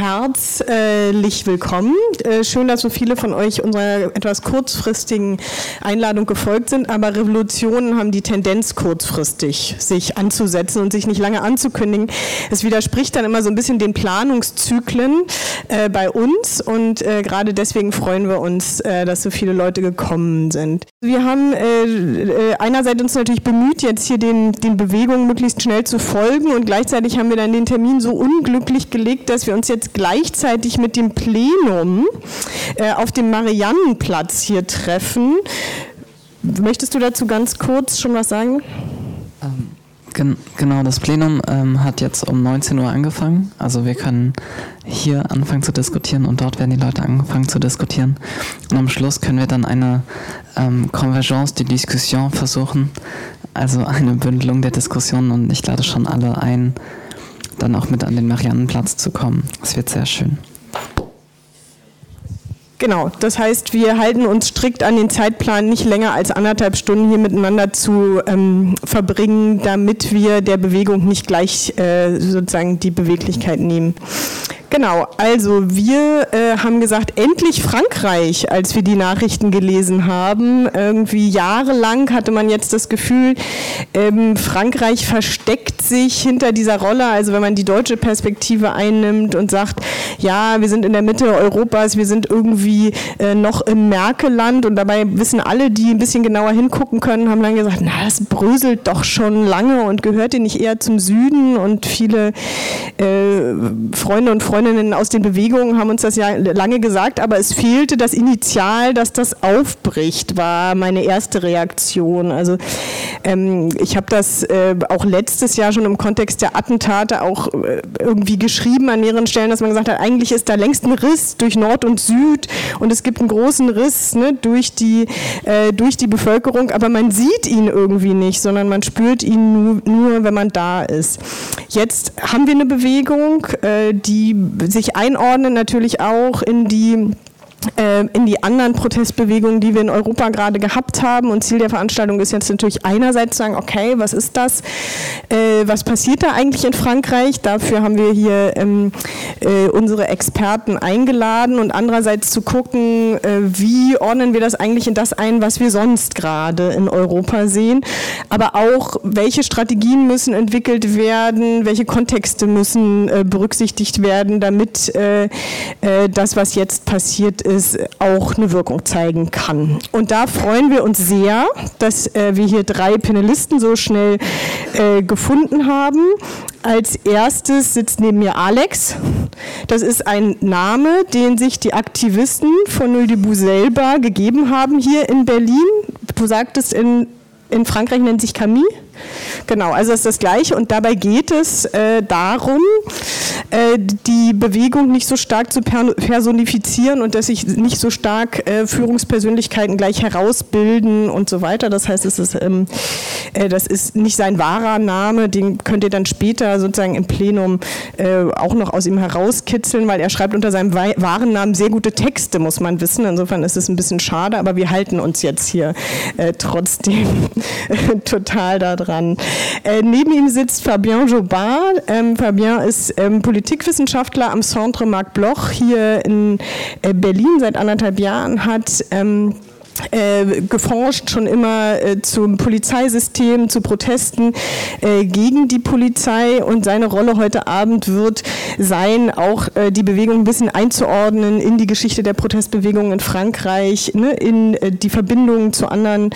herzlich willkommen. Äh, schön, dass so viele von euch unserer etwas kurzfristigen Einladung gefolgt sind, aber Revolutionen haben die Tendenz, kurzfristig sich anzusetzen und sich nicht lange anzukündigen. Es widerspricht dann immer so ein bisschen den Planungszyklen äh, bei uns und äh, gerade deswegen freuen wir uns, dass so viele Leute gekommen sind. Wir haben einerseits uns natürlich bemüht, jetzt hier den, den Bewegungen möglichst schnell zu folgen und gleichzeitig haben wir dann den Termin so unglücklich gelegt, dass wir uns jetzt gleichzeitig mit dem Plenum äh, auf dem Mariannenplatz hier treffen. Möchtest du dazu ganz kurz schon was sagen? Ähm, gen genau, das Plenum ähm, hat jetzt um 19 Uhr angefangen. Also wir können hier anfangen zu diskutieren und dort werden die Leute angefangen zu diskutieren. Und am Schluss können wir dann eine ähm, Convergence de Discussion versuchen, also eine Bündelung der Diskussionen und ich lade schon alle ein, dann auch mit an den Mariannenplatz zu kommen. Es wird sehr schön. Genau, das heißt, wir halten uns strikt an den Zeitplan, nicht länger als anderthalb Stunden hier miteinander zu ähm, verbringen, damit wir der Bewegung nicht gleich äh, sozusagen die Beweglichkeit nehmen. Genau, also wir äh, haben gesagt, endlich Frankreich, als wir die Nachrichten gelesen haben. Irgendwie jahrelang hatte man jetzt das Gefühl, ähm, Frankreich versteckt sich hinter dieser Rolle. Also wenn man die deutsche Perspektive einnimmt und sagt, ja, wir sind in der Mitte Europas, wir sind irgendwie äh, noch im Merkeland und dabei wissen alle, die ein bisschen genauer hingucken können, haben dann gesagt, na, das bröselt doch schon lange und gehört ihr nicht eher zum Süden und viele äh, Freunde und Freunde Freundinnen aus den Bewegungen haben uns das ja lange gesagt, aber es fehlte das Initial, dass das aufbricht, war meine erste Reaktion. Also ähm, ich habe das äh, auch letztes Jahr schon im Kontext der Attentate auch äh, irgendwie geschrieben an mehreren Stellen, dass man gesagt hat, eigentlich ist da längst ein Riss durch Nord und Süd und es gibt einen großen Riss ne, durch, die, äh, durch die Bevölkerung, aber man sieht ihn irgendwie nicht, sondern man spürt ihn nur, nur wenn man da ist. Jetzt haben wir eine Bewegung, äh, die sich einordnen natürlich auch in die in die anderen Protestbewegungen, die wir in Europa gerade gehabt haben. Und Ziel der Veranstaltung ist jetzt natürlich einerseits zu sagen, okay, was ist das? Äh, was passiert da eigentlich in Frankreich? Dafür haben wir hier ähm, äh, unsere Experten eingeladen und andererseits zu gucken, wie ordnen wir das eigentlich in das ein, was wir sonst gerade in Europa sehen. Aber auch, welche Strategien müssen entwickelt werden, welche Kontexte müssen berücksichtigt werden, damit das, was jetzt passiert, es auch eine Wirkung zeigen kann. Und da freuen wir uns sehr, dass äh, wir hier drei Panelisten so schnell äh, gefunden haben. Als erstes sitzt neben mir Alex. Das ist ein Name, den sich die Aktivisten von Null Debout selber gegeben haben hier in Berlin. Du sagtest, in, in Frankreich nennt sich Camille. Genau, also ist das Gleiche und dabei geht es äh, darum, äh, die Bewegung nicht so stark zu personifizieren und dass sich nicht so stark äh, Führungspersönlichkeiten gleich herausbilden und so weiter. Das heißt, es ist, ähm, äh, das ist nicht sein wahrer Name, den könnt ihr dann später sozusagen im Plenum auch noch aus ihm herauskitzeln, weil er schreibt unter seinem wahren Namen sehr gute Texte, muss man wissen. Insofern ist es ein bisschen schade, aber wir halten uns jetzt hier trotzdem total daran dran. Äh, neben ihm sitzt Fabien Jobin. Ähm, Fabien ist ähm, Politikwissenschaftler am Centre Marc Bloch hier in äh, Berlin seit anderthalb Jahren, hat ähm, äh, geforscht, schon immer äh, zum Polizeisystem, zu Protesten äh, gegen die Polizei und seine Rolle heute Abend wird sein, auch äh, die Bewegung ein bisschen einzuordnen in die Geschichte der Protestbewegung in Frankreich, ne, in äh, die Verbindungen zu anderen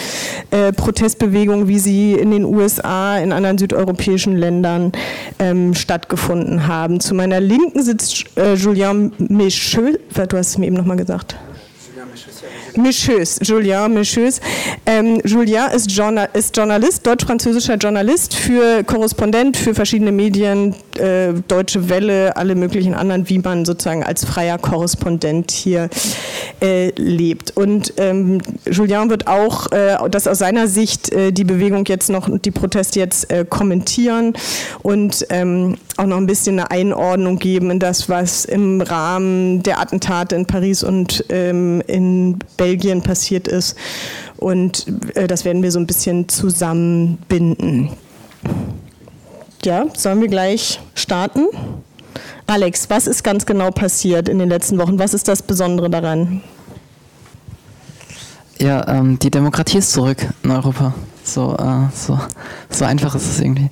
äh, Protestbewegungen, wie sie in den USA, in anderen südeuropäischen Ländern ähm, stattgefunden haben. Zu meiner Linken sitzt Julien Micheux, du hast es mir eben nochmal gesagt. Micheus, Julien Micheus. Ähm, Julien ist, Journal ist Journalist, deutsch-französischer Journalist, für Korrespondent für verschiedene Medien, äh, Deutsche Welle, alle möglichen anderen, wie man sozusagen als freier Korrespondent hier äh, lebt. Und ähm, Julien wird auch, äh, das aus seiner Sicht, äh, die Bewegung jetzt noch, die Proteste jetzt äh, kommentieren und ähm, auch noch ein bisschen eine Einordnung geben in das, was im Rahmen der Attentate in Paris und ähm, in Belgien passiert ist. Und das werden wir so ein bisschen zusammenbinden. Ja, sollen wir gleich starten? Alex, was ist ganz genau passiert in den letzten Wochen? Was ist das Besondere daran? Ja, ähm, die Demokratie ist zurück in Europa. So, äh, so, so einfach ist es irgendwie.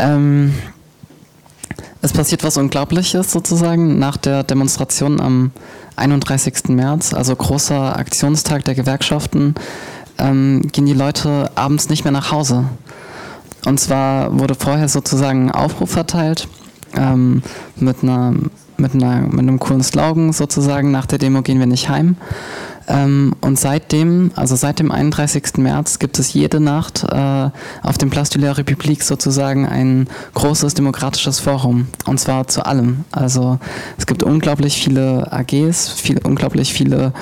Ähm, es passiert was Unglaubliches sozusagen nach der Demonstration am 31. März, also großer Aktionstag der Gewerkschaften, ähm, gehen die Leute abends nicht mehr nach Hause. Und zwar wurde vorher sozusagen ein Aufruf verteilt ähm, mit, einer, mit, einer, mit einem coolen Slogan sozusagen, nach der Demo gehen wir nicht heim. Ähm, und seitdem, also seit dem 31. März, gibt es jede Nacht äh, auf dem Place de la République sozusagen ein großes demokratisches Forum. Und zwar zu allem. Also es gibt unglaublich viele AGs, viel, unglaublich viele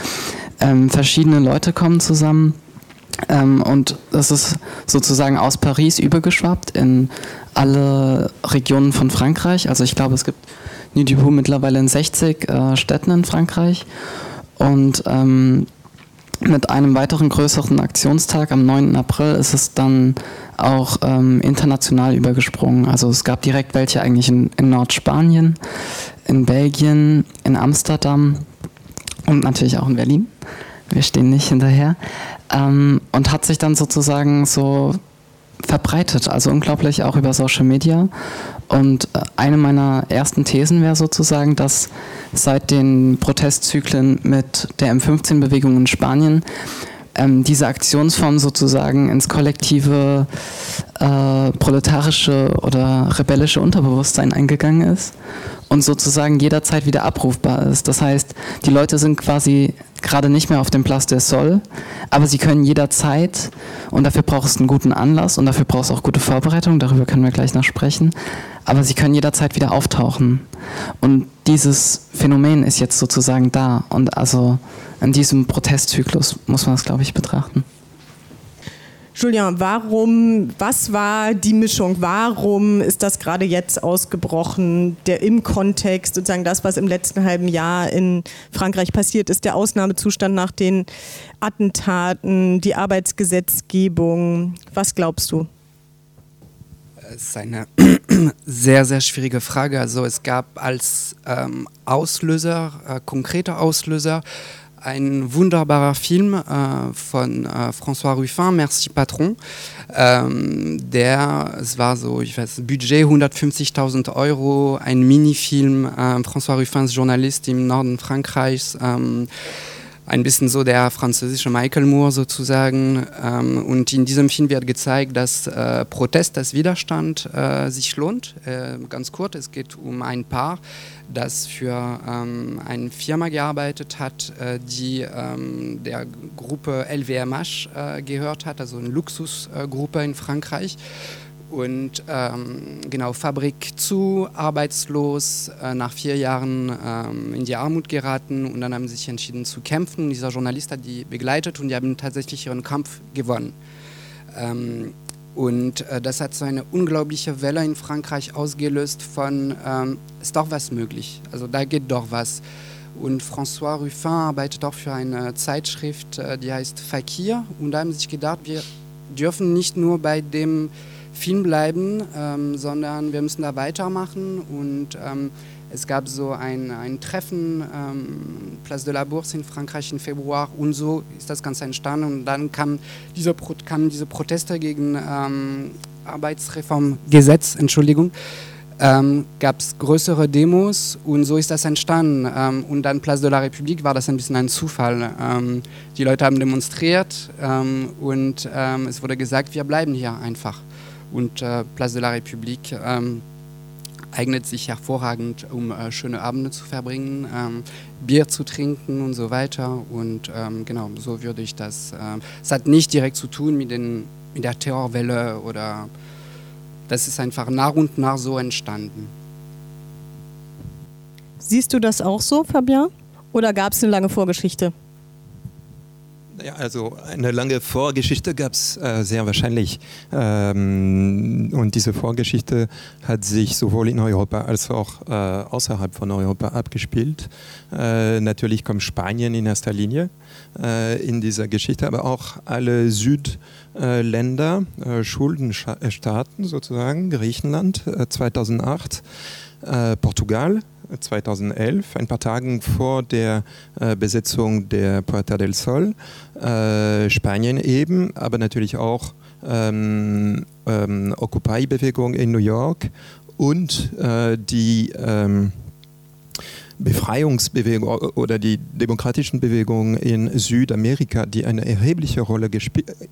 ähm, verschiedene Leute kommen zusammen. Ähm, und das ist sozusagen aus Paris übergeschwappt in alle Regionen von Frankreich. Also ich glaube, es gibt Nidibu mittlerweile in 60 äh, Städten in Frankreich. Und ähm, mit einem weiteren größeren Aktionstag am 9. April ist es dann auch ähm, international übergesprungen. Also es gab direkt welche eigentlich in, in Nordspanien, in Belgien, in Amsterdam und natürlich auch in Berlin. Wir stehen nicht hinterher. Ähm, und hat sich dann sozusagen so verbreitet, also unglaublich auch über Social Media. Und äh, eine meiner ersten Thesen wäre sozusagen, dass seit den Protestzyklen mit der M15-Bewegung in Spanien ähm, diese Aktionsform sozusagen ins kollektive äh, proletarische oder rebellische Unterbewusstsein eingegangen ist und sozusagen jederzeit wieder abrufbar ist. Das heißt, die Leute sind quasi gerade nicht mehr auf dem Place des Sol, aber sie können jederzeit, und dafür braucht es einen guten Anlass und dafür braucht es auch gute Vorbereitung, darüber können wir gleich noch sprechen, aber sie können jederzeit wieder auftauchen. Und dieses Phänomen ist jetzt sozusagen da und also in diesem Protestzyklus muss man es, glaube ich, betrachten. Julian, warum, was war die Mischung? Warum ist das gerade jetzt ausgebrochen? Der im Kontext, sozusagen das, was im letzten halben Jahr in Frankreich passiert ist, der Ausnahmezustand nach den Attentaten, die Arbeitsgesetzgebung. Was glaubst du? Es ist eine sehr, sehr schwierige Frage. Also es gab als ähm, Auslöser, äh, konkrete Auslöser, ein wunderbarer Film äh, von äh, François Ruffin, Merci Patron. Ähm, der, es war so, ich weiß, Budget 150.000 Euro, ein Minifilm. Äh, François Ruffin ist Journalist im Norden Frankreichs. Ähm, ein bisschen so der französische Michael Moore sozusagen. Ähm, und in diesem Film wird gezeigt, dass äh, Protest, das Widerstand äh, sich lohnt. Äh, ganz kurz, es geht um ein Paar, das für ähm, eine Firma gearbeitet hat, äh, die ähm, der Gruppe LVMH äh, gehört hat, also eine Luxusgruppe in Frankreich. Und ähm, genau, Fabrik zu, arbeitslos, äh, nach vier Jahren ähm, in die Armut geraten und dann haben sie sich entschieden zu kämpfen. Und dieser Journalist hat die begleitet und die haben tatsächlich ihren Kampf gewonnen. Ähm, und äh, das hat so eine unglaubliche Welle in Frankreich ausgelöst von, ähm, ist doch was möglich, also da geht doch was. Und François Ruffin arbeitet auch für eine Zeitschrift, äh, die heißt Fakir. Und da haben sie sich gedacht, wir dürfen nicht nur bei dem Film bleiben, ähm, sondern wir müssen da weitermachen. Und ähm, es gab so ein, ein Treffen, ähm, Place de la Bourse in Frankreich im Februar und so ist das Ganze entstanden. Und dann kamen diese, kamen diese Proteste gegen ähm, Arbeitsreformgesetz, Entschuldigung. Ähm, gab es größere Demos und so ist das entstanden. Ähm, und dann Place de la République war das ein bisschen ein Zufall. Die Leute haben demonstriert und es wurde gesagt, wir bleiben hier einfach. Und äh, Place de la République ähm, eignet sich hervorragend, um äh, schöne Abende zu verbringen, ähm, Bier zu trinken und so weiter. Und ähm, genau, so würde ich das. Ähm, es hat nicht direkt zu tun mit, den, mit der Terrorwelle oder das ist einfach nach und nach so entstanden. Siehst du das auch so, Fabian? Oder gab es eine lange Vorgeschichte? Ja, also eine lange Vorgeschichte gab es äh, sehr wahrscheinlich. Ähm, und diese Vorgeschichte hat sich sowohl in Europa als auch äh, außerhalb von Europa abgespielt. Äh, natürlich kommt Spanien in erster Linie äh, in dieser Geschichte, aber auch alle Südländer, äh, Schuldenstaaten sozusagen, Griechenland 2008 äh, Portugal 2011, ein paar Tage vor der äh, Besetzung der Puerta del Sol, äh, Spanien eben, aber natürlich auch ähm, ähm, Occupy-Bewegung in New York und äh, die ähm, Befreiungsbewegung oder die demokratischen Bewegungen in Südamerika, die eine erhebliche Rolle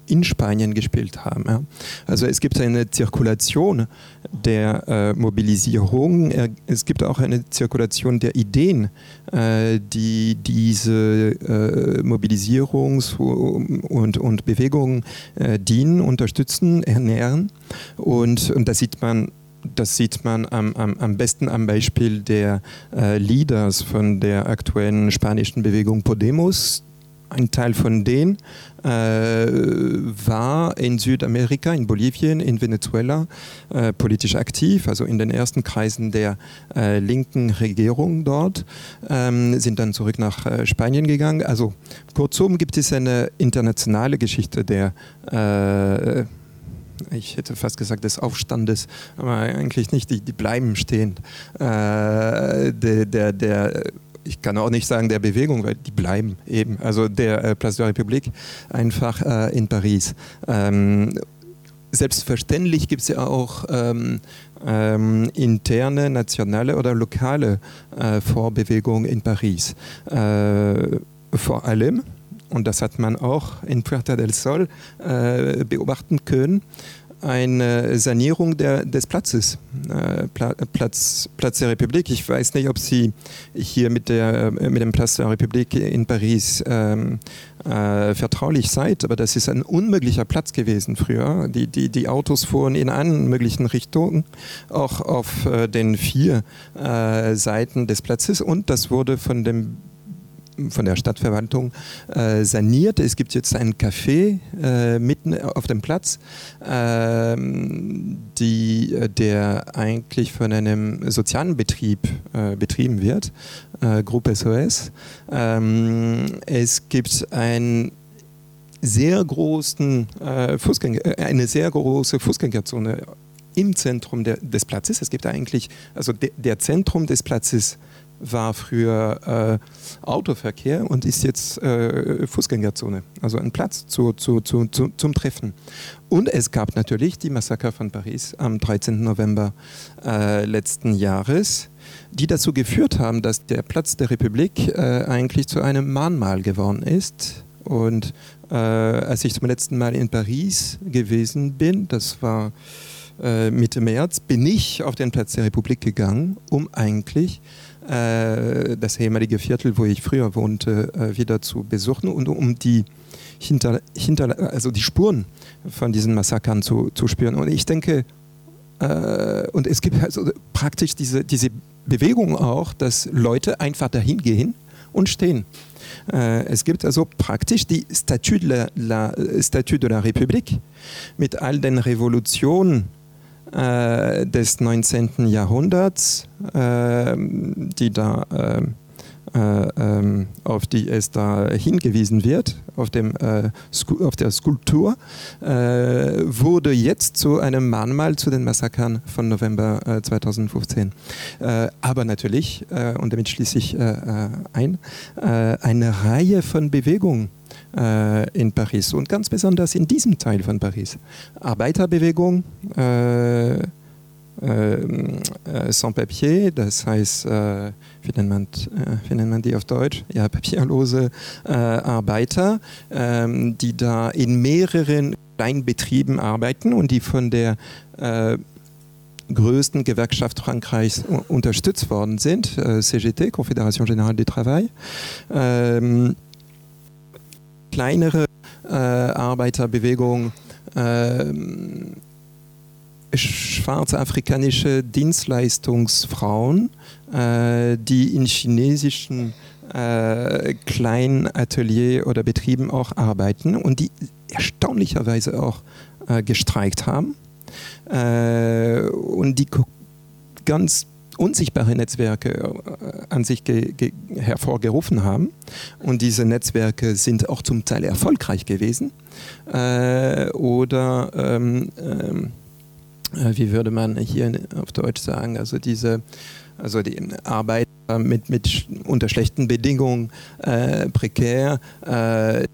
in Spanien gespielt haben. Ja. Also es gibt eine Zirkulation der äh, Mobilisierung, es gibt auch eine Zirkulation der Ideen, äh, die diese äh, Mobilisierungs- und, und Bewegungen äh, dienen, unterstützen, ernähren. Und, und das sieht man das sieht man am, am, am besten am Beispiel der äh, Leaders von der aktuellen spanischen Bewegung Podemos. Ein Teil von denen äh, war in Südamerika, in Bolivien, in Venezuela äh, politisch aktiv, also in den ersten Kreisen der äh, linken Regierung dort, ähm, sind dann zurück nach äh, Spanien gegangen. Also kurzum gibt es eine internationale Geschichte der äh, ich hätte fast gesagt des Aufstandes, aber eigentlich nicht, die, die bleiben stehen. Äh, der, der, der, ich kann auch nicht sagen der Bewegung, weil die bleiben eben. Also der äh, Place de la République einfach äh, in Paris. Ähm, selbstverständlich gibt es ja auch ähm, ähm, interne, nationale oder lokale äh, Vorbewegungen in Paris. Äh, vor allem und das hat man auch in Puerta del Sol äh, beobachten können, eine Sanierung der, des Platzes, äh, Platz, Platz der Republik. Ich weiß nicht, ob Sie hier mit, der, mit dem Platz der Republik in Paris ähm, äh, vertraulich seid, aber das ist ein unmöglicher Platz gewesen früher. Die, die, die Autos fuhren in allen möglichen Richtungen, auch auf äh, den vier äh, Seiten des Platzes und das wurde von dem von der Stadtverwaltung äh, saniert. Es gibt jetzt ein Café äh, mitten auf dem Platz, äh, die, der eigentlich von einem sozialen Betrieb äh, betrieben wird, äh, Gruppe SOS. Ähm, es gibt ein sehr großen äh, Fußgänger, eine sehr große Fußgängerzone im Zentrum der, des Platzes. Es gibt eigentlich, also de, der Zentrum des Platzes war früher äh, Autoverkehr und ist jetzt äh, Fußgängerzone, also ein Platz zu, zu, zu, zum Treffen. Und es gab natürlich die Massaker von Paris am 13. November äh, letzten Jahres, die dazu geführt haben, dass der Platz der Republik äh, eigentlich zu einem Mahnmal geworden ist. Und äh, als ich zum letzten Mal in Paris gewesen bin, das war äh, Mitte März, bin ich auf den Platz der Republik gegangen, um eigentlich äh, das ehemalige Viertel, wo ich früher wohnte, äh, wieder zu besuchen und um die hinter, hinter, also die Spuren von diesen Massakern zu, zu spüren. Und ich denke, äh, und es gibt also praktisch diese, diese Bewegung auch, dass Leute einfach dahin gehen und stehen. Äh, es gibt also praktisch die Statue de la, la, Statue de la République mit all den Revolutionen, des 19. Jahrhunderts, äh, die da, äh, äh ähm, auf die es da hingewiesen wird, auf, dem, äh, auf der Skulptur, äh, wurde jetzt zu einem Mahnmal zu den Massakern von November 2015. aber natürlich, und damit schließe ich ein, eine Reihe von Bewegungen äh, in Paris und ganz besonders in diesem Teil von Paris. Arbeiterbewegung, äh, äh, äh Sans-Papier, das heißt, äh, wie, nennt man, äh, wie nennt man die auf Deutsch? Ja, papierlose äh, Arbeiter, ähm, die da in mehreren Kleinbetrieben arbeiten und die von der größten Gewerkschaft Frankreichs unterstützt worden sind, CGT, Confédération Générale du Travail. Ähm, kleinere äh, Arbeiterbewegung, äh, schwarze afrikanische Dienstleistungsfrauen, äh, die in chinesischen äh, kleinen Atelier oder Betrieben auch arbeiten und die erstaunlicherweise auch äh, gestreikt haben äh, und die ganz unsichtbare Netzwerke äh, an sich hervorgerufen haben. Und diese Netzwerke sind auch zum Teil erfolgreich gewesen äh, oder ähm, ähm, äh, wie würde man hier auf Deutsch sagen, also diese, also die Arbeit mit, mit unter schlechten Bedingungen, äh, prekär, äh,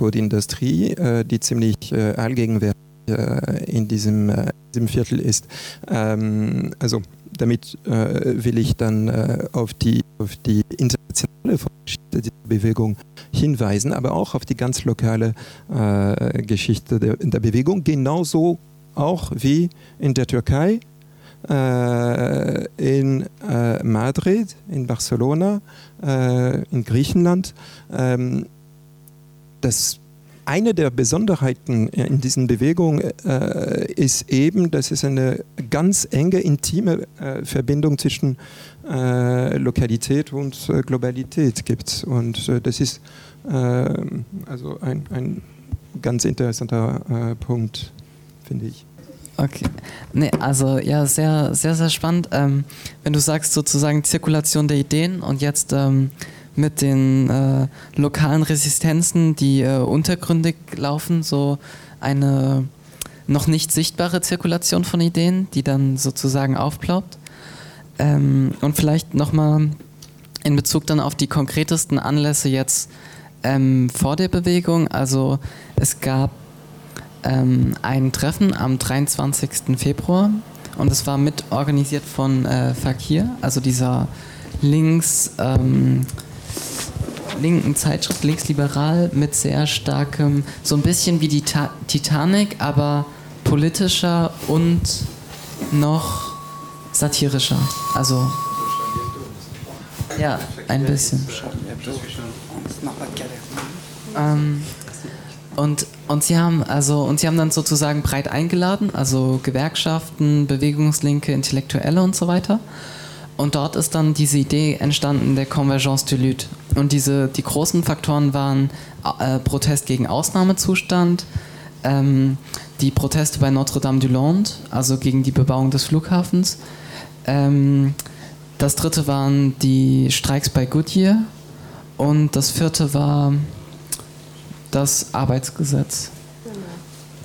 die Industrie, äh, die ziemlich äh, allgegenwärtig äh, in diesem, äh, diesem Viertel ist. Ähm, also damit äh, will ich dann äh, auf, die, auf die internationale Geschichte dieser Bewegung hinweisen, aber auch auf die ganz lokale äh, Geschichte der, der, Bewegung, genauso auch wie in der Türkei, äh, in äh, Madrid, in Barcelona, äh, in Griechenland. Ähm, das eine der Besonderheiten in diesen Bewegungen äh, ist eben, dass es eine ganz enge, intime äh, Verbindung zwischen äh, Lokalität und äh, Globalität gibt. Und äh, das ist ähm, also ein, ein, ganz interessanter äh, Punkt, finde ich. Okay. Nee, also ja, sehr, sehr, sehr spannend. Ähm, wenn du sagst sozusagen Zirkulation der Ideen und jetzt ähm, mit den äh, lokalen Resistenzen, die äh, untergründig laufen, so eine noch nicht sichtbare Zirkulation von Ideen, die dann sozusagen aufplaubt. Ähm, und vielleicht nochmal in Bezug dann auf die konkretesten Anlässe jetzt ähm, vor der Bewegung. Also es gab ähm, ein Treffen am 23. Februar und es war mit organisiert von äh, Fakir, also dieser links ähm, linken Zeitschrift, linksliberal, mit sehr starkem, so ein bisschen wie die Ta Titanic, aber politischer und noch satirischer. Also, ja, ein bisschen. Ähm, und, und sie haben also und sie haben dann sozusagen breit eingeladen, also Gewerkschaften, Bewegungslinke, Intellektuelle und so weiter. Und dort ist dann diese Idee entstanden der Convergence de Lutte. Und diese, die großen Faktoren waren äh, Protest gegen Ausnahmezustand, ähm, die Proteste bei Notre-Dame-du-Lande, also gegen die Bebauung des Flughafens. Ähm, das dritte waren die Streiks bei Goodyear. Und das vierte war das Arbeitsgesetz.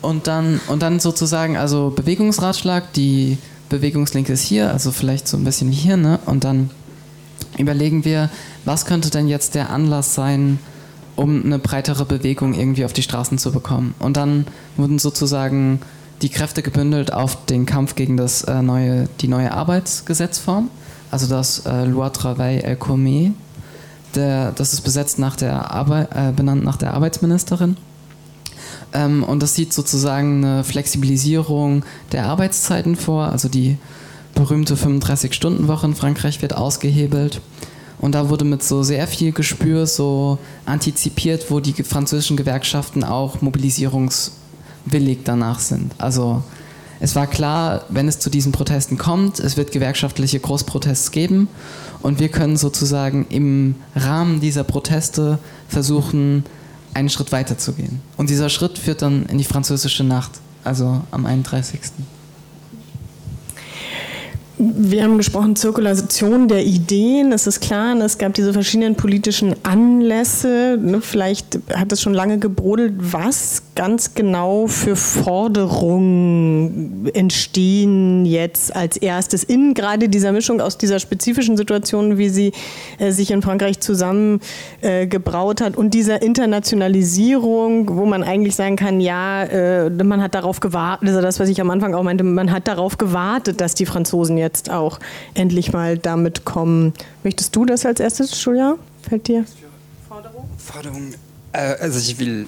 Und dann, und dann sozusagen, also Bewegungsratschlag, die Bewegungslinke ist hier, also vielleicht so ein bisschen hier, ne? Und dann überlegen wir, was könnte denn jetzt der Anlass sein, um eine breitere Bewegung irgendwie auf die Straßen zu bekommen. Und dann wurden sozusagen die Kräfte gebündelt auf den Kampf gegen das, äh, neue, die neue Arbeitsgesetzform, also das äh, Loi Travail El Comé. Der, das ist besetzt nach der Arbeit, äh, benannt nach der Arbeitsministerin. Ähm, und das sieht sozusagen eine Flexibilisierung der Arbeitszeiten vor. Also die berühmte 35-Stunden-Woche in Frankreich wird ausgehebelt. Und da wurde mit so sehr viel Gespür so antizipiert, wo die französischen Gewerkschaften auch mobilisierungswillig danach sind. Also es war klar, wenn es zu diesen Protesten kommt, es wird gewerkschaftliche Großprotests geben und wir können sozusagen im Rahmen dieser Proteste versuchen, einen Schritt weiter zu gehen. Und dieser Schritt führt dann in die französische Nacht, also am 31. Wir haben gesprochen, Zirkulation der Ideen. Es ist klar, es gab diese verschiedenen politischen Anlässe. Ne, vielleicht hat es schon lange gebrodelt. Was ganz genau für Forderungen entstehen jetzt als erstes in gerade dieser Mischung aus dieser spezifischen Situation, wie sie äh, sich in Frankreich zusammengebraut äh, hat und dieser Internationalisierung, wo man eigentlich sagen kann, ja, äh, man hat darauf gewartet, also das, was ich am Anfang auch meinte, man hat darauf gewartet, dass die Franzosen jetzt auch endlich mal damit kommen. Möchtest du das als erstes, Julia? Fällt dir? Forderung? Forderung. Äh, also ich will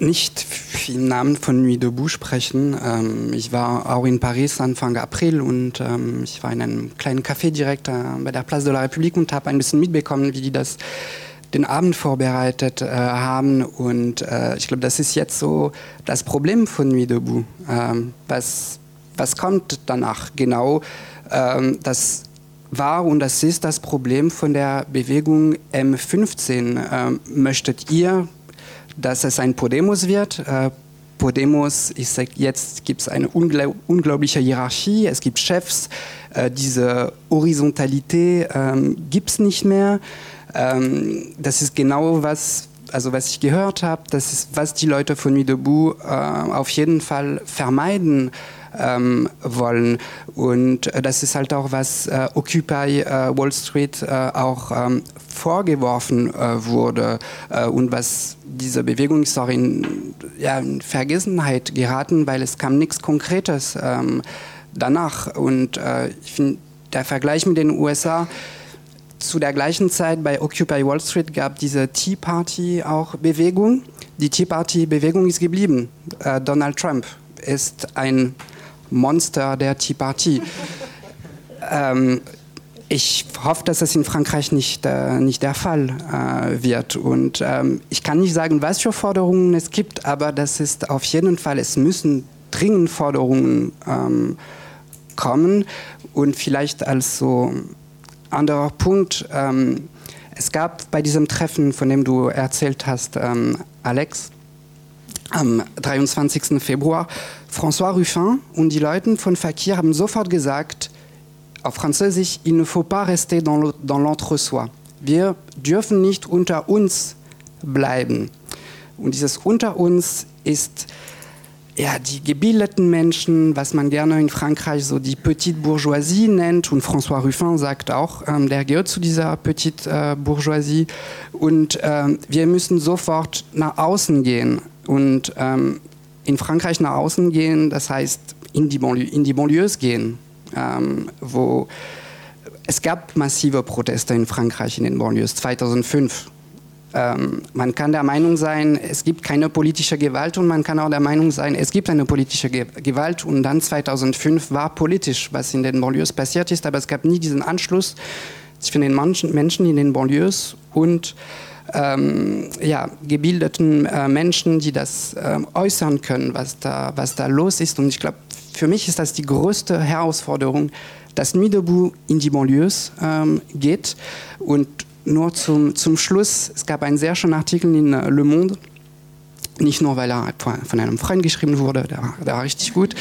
nicht viel Namen von Nuit debout sprechen. Ähm, ich war auch in Paris Anfang April und ähm, ich war in einem kleinen Café direkt äh, bei der Place de la République und habe ein bisschen mitbekommen, wie die das den Abend vorbereitet äh, haben. Und äh, ich glaube, das ist jetzt so das Problem von Nuit debout. Ähm, was, was kommt danach genau? Ähm, das war und das ist das Problem von der Bewegung M15. Ähm, möchtet ihr dass es ein Podemos wird. Äh, Podemos, ich sage jetzt, gibt es eine unglaub unglaubliche Hierarchie, es gibt Chefs, äh, diese Horizontalität ähm, gibt es nicht mehr. Ähm, das ist genau was, also was ich gehört habe, das ist, was die Leute von Nuit debout äh, auf jeden Fall vermeiden ähm, wollen. Und äh, das ist halt auch, was äh, Occupy äh, Wall Street auch ähm, vorgeworfen äh, wurde äh, und was diese Bewegung ist auch in, ja, in, Vergessenheit geraten, weil es kam nichts Konkretes ähm, danach. Und ich finde, der Vergleich mit den USA, zu der gleichen Zeit bei Occupy Wall Street gab diese Tea Party auch Bewegung. Die Tea Party Bewegung ist geblieben. Äh, Donald Trump ist ein Monster der Tea Party. ähm, ich hoffe, dass das in Frankreich nicht, äh, nicht der Fall äh, wird. Und ähm, ich kann nicht sagen, was für Forderungen es gibt, aber das ist auf jeden Fall, es müssen dringend Forderungen ähm, kommen. Und vielleicht als so anderer Punkt, ähm, es gab bei diesem Treffen, von dem du erzählt hast, ähm, Alex, am 23. Februar, François Ruffin und die Leute von Fakir haben sofort gesagt, auf Französisch, il ne faut pas rester dans l'entre-soi. Wir dürfen nicht unter uns bleiben. Und dieses unter uns ist ja, die gebildeten Menschen, was man gerne in Frankreich so die Petite Bourgeoisie nennt. Und François Ruffin sagt auch, ähm, der gehört zu dieser Petite äh, Bourgeoisie. Und ähm, wir müssen sofort nach außen gehen. Und ähm, in Frankreich nach außen gehen, das heißt in die, Banlieue, in die Banlieues gehen, ähm, wo es gab massive Proteste in Frankreich in den Banlieues 2005. Ähm, man kann der Meinung sein, es gibt keine politische Gewalt und man kann auch der Meinung sein, es gibt eine politische Ge Gewalt und dann 2005 war politisch, was in den Banlieues passiert ist, aber es gab nie diesen Anschluss zwischen den Menschen in den Banlieues und ähm, ja, gebildeten äh, Menschen, die das äh, äußern können, was da, was da los ist. Und ich glaube, für mich ist das die größte Herausforderung, dass Nuit debout in die Banlieues ähm, geht. Und nur zum, zum Schluss, es gab einen sehr schönen Artikel in äh, Le Monde, nicht nur, weil er von einem Freund geschrieben wurde, der, der war richtig gut.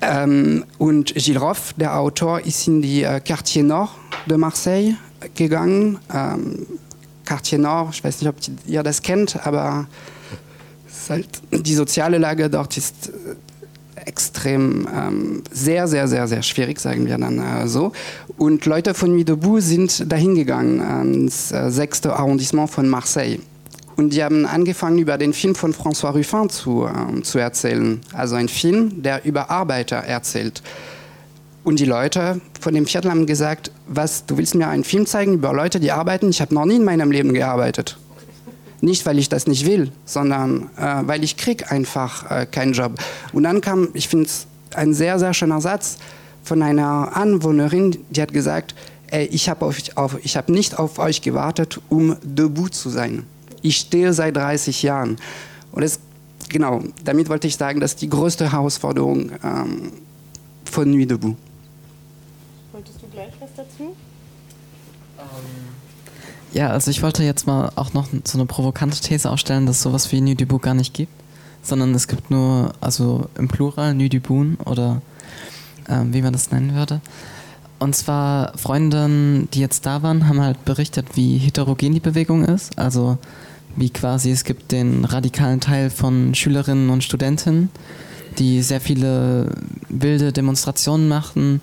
Ähm, und Gilles Roff, der Autor, ist in die äh, Quartier Nord de Marseille gegangen. Ähm, Quartier Nord, ich weiß nicht, ob ihr das kennt, aber halt, die soziale Lage dort ist äh, extrem ähm, sehr, sehr, sehr, sehr schwierig, sagen wir dann äh, so. Und Leute von debout sind dahin gegangen, ans äh, sechste Arrondissement von Marseille. Und die haben angefangen, über den Film von François Ruffin zu, äh, zu erzählen. Also ein Film, der über Arbeiter erzählt. Und die Leute von dem Viertel haben gesagt, was, du willst mir einen Film zeigen über Leute, die arbeiten? Ich habe noch nie in meinem Leben gearbeitet. Nicht, weil ich das nicht will, sondern äh, weil ich krieg einfach äh, keinen Job. Und dann kam, ich finde es ein sehr, sehr schöner Satz von einer Anwohnerin, die hat gesagt, ey, ich habe hab nicht auf euch gewartet, um debout zu sein. Ich stehe seit 30 Jahren. Und das, genau, damit wollte ich sagen, das ist die größte Herausforderung ähm, von Nuit debout gleich was dazu? Ja, also ich wollte jetzt mal auch noch so eine provokante These aufstellen, dass sowas wie du gar nicht gibt, sondern es gibt nur, also im Plural du oder äh, wie man das nennen würde. Und zwar Freundinnen, die jetzt da waren, haben halt berichtet, wie heterogen die Bewegung ist. Also wie quasi es gibt den radikalen Teil von Schülerinnen und Studentinnen, die sehr viele wilde Demonstrationen machen,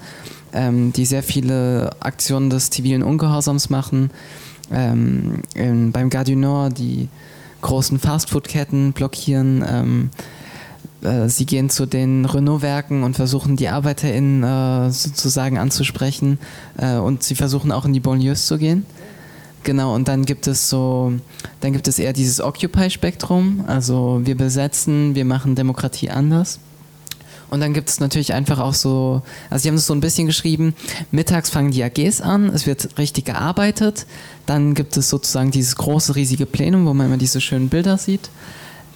ähm, die sehr viele Aktionen des zivilen Ungehorsams machen. Ähm, in, beim Gare du Nord die großen Fastfood-Ketten blockieren. Ähm, äh, sie gehen zu den Renault-Werken und versuchen die ArbeiterInnen äh, sozusagen anzusprechen. Äh, und sie versuchen auch in die Banlieues zu gehen. Genau, und dann gibt es so, dann gibt es eher dieses Occupy-Spektrum, also wir besetzen, wir machen Demokratie anders. Und dann gibt es natürlich einfach auch so, also die haben es so ein bisschen geschrieben, mittags fangen die AGs an, es wird richtig gearbeitet, dann gibt es sozusagen dieses große, riesige Plenum, wo man immer diese schönen Bilder sieht.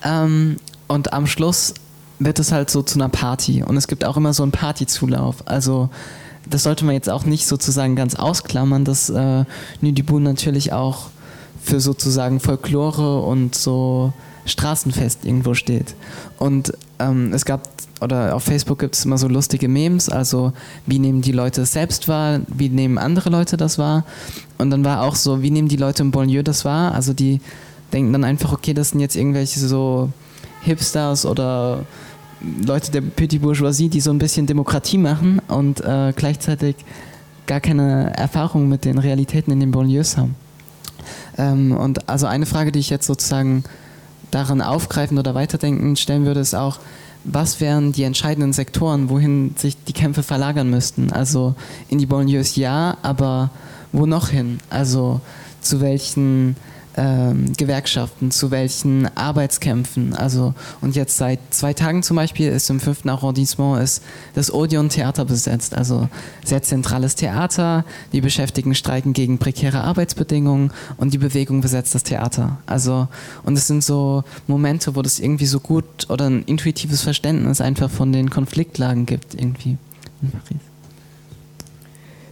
Ähm, und am Schluss wird es halt so zu einer Party. Und es gibt auch immer so einen Partyzulauf. Also das sollte man jetzt auch nicht sozusagen ganz ausklammern, dass äh, Nudibun natürlich auch für sozusagen Folklore und so Straßenfest irgendwo steht. Und ähm, es gab oder auf Facebook gibt es immer so lustige Memes, also wie nehmen die Leute es selbst wahr, wie nehmen andere Leute das wahr. Und dann war auch so, wie nehmen die Leute im Bonlieu das wahr, also die denken dann einfach, okay, das sind jetzt irgendwelche so Hipsters oder Leute der Petit Bourgeoisie, die so ein bisschen Demokratie machen und äh, gleichzeitig gar keine Erfahrung mit den Realitäten in den Banlieues haben. Ähm, und also eine Frage, die ich jetzt sozusagen daran aufgreifen oder weiterdenken stellen würde, ist auch, was wären die entscheidenden Sektoren, wohin sich die Kämpfe verlagern müssten? Also in die Banlieues ja, aber wo noch hin? Also zu welchen ähm, Gewerkschaften, zu welchen Arbeitskämpfen. Also, und jetzt seit zwei Tagen zum Beispiel ist im fünften Arrondissement ist das Odeon Theater besetzt. Also sehr zentrales Theater. Die Beschäftigten streiken gegen prekäre Arbeitsbedingungen und die Bewegung besetzt das Theater. Also, und es sind so Momente, wo das irgendwie so gut oder ein intuitives Verständnis einfach von den Konfliktlagen gibt, irgendwie in Paris.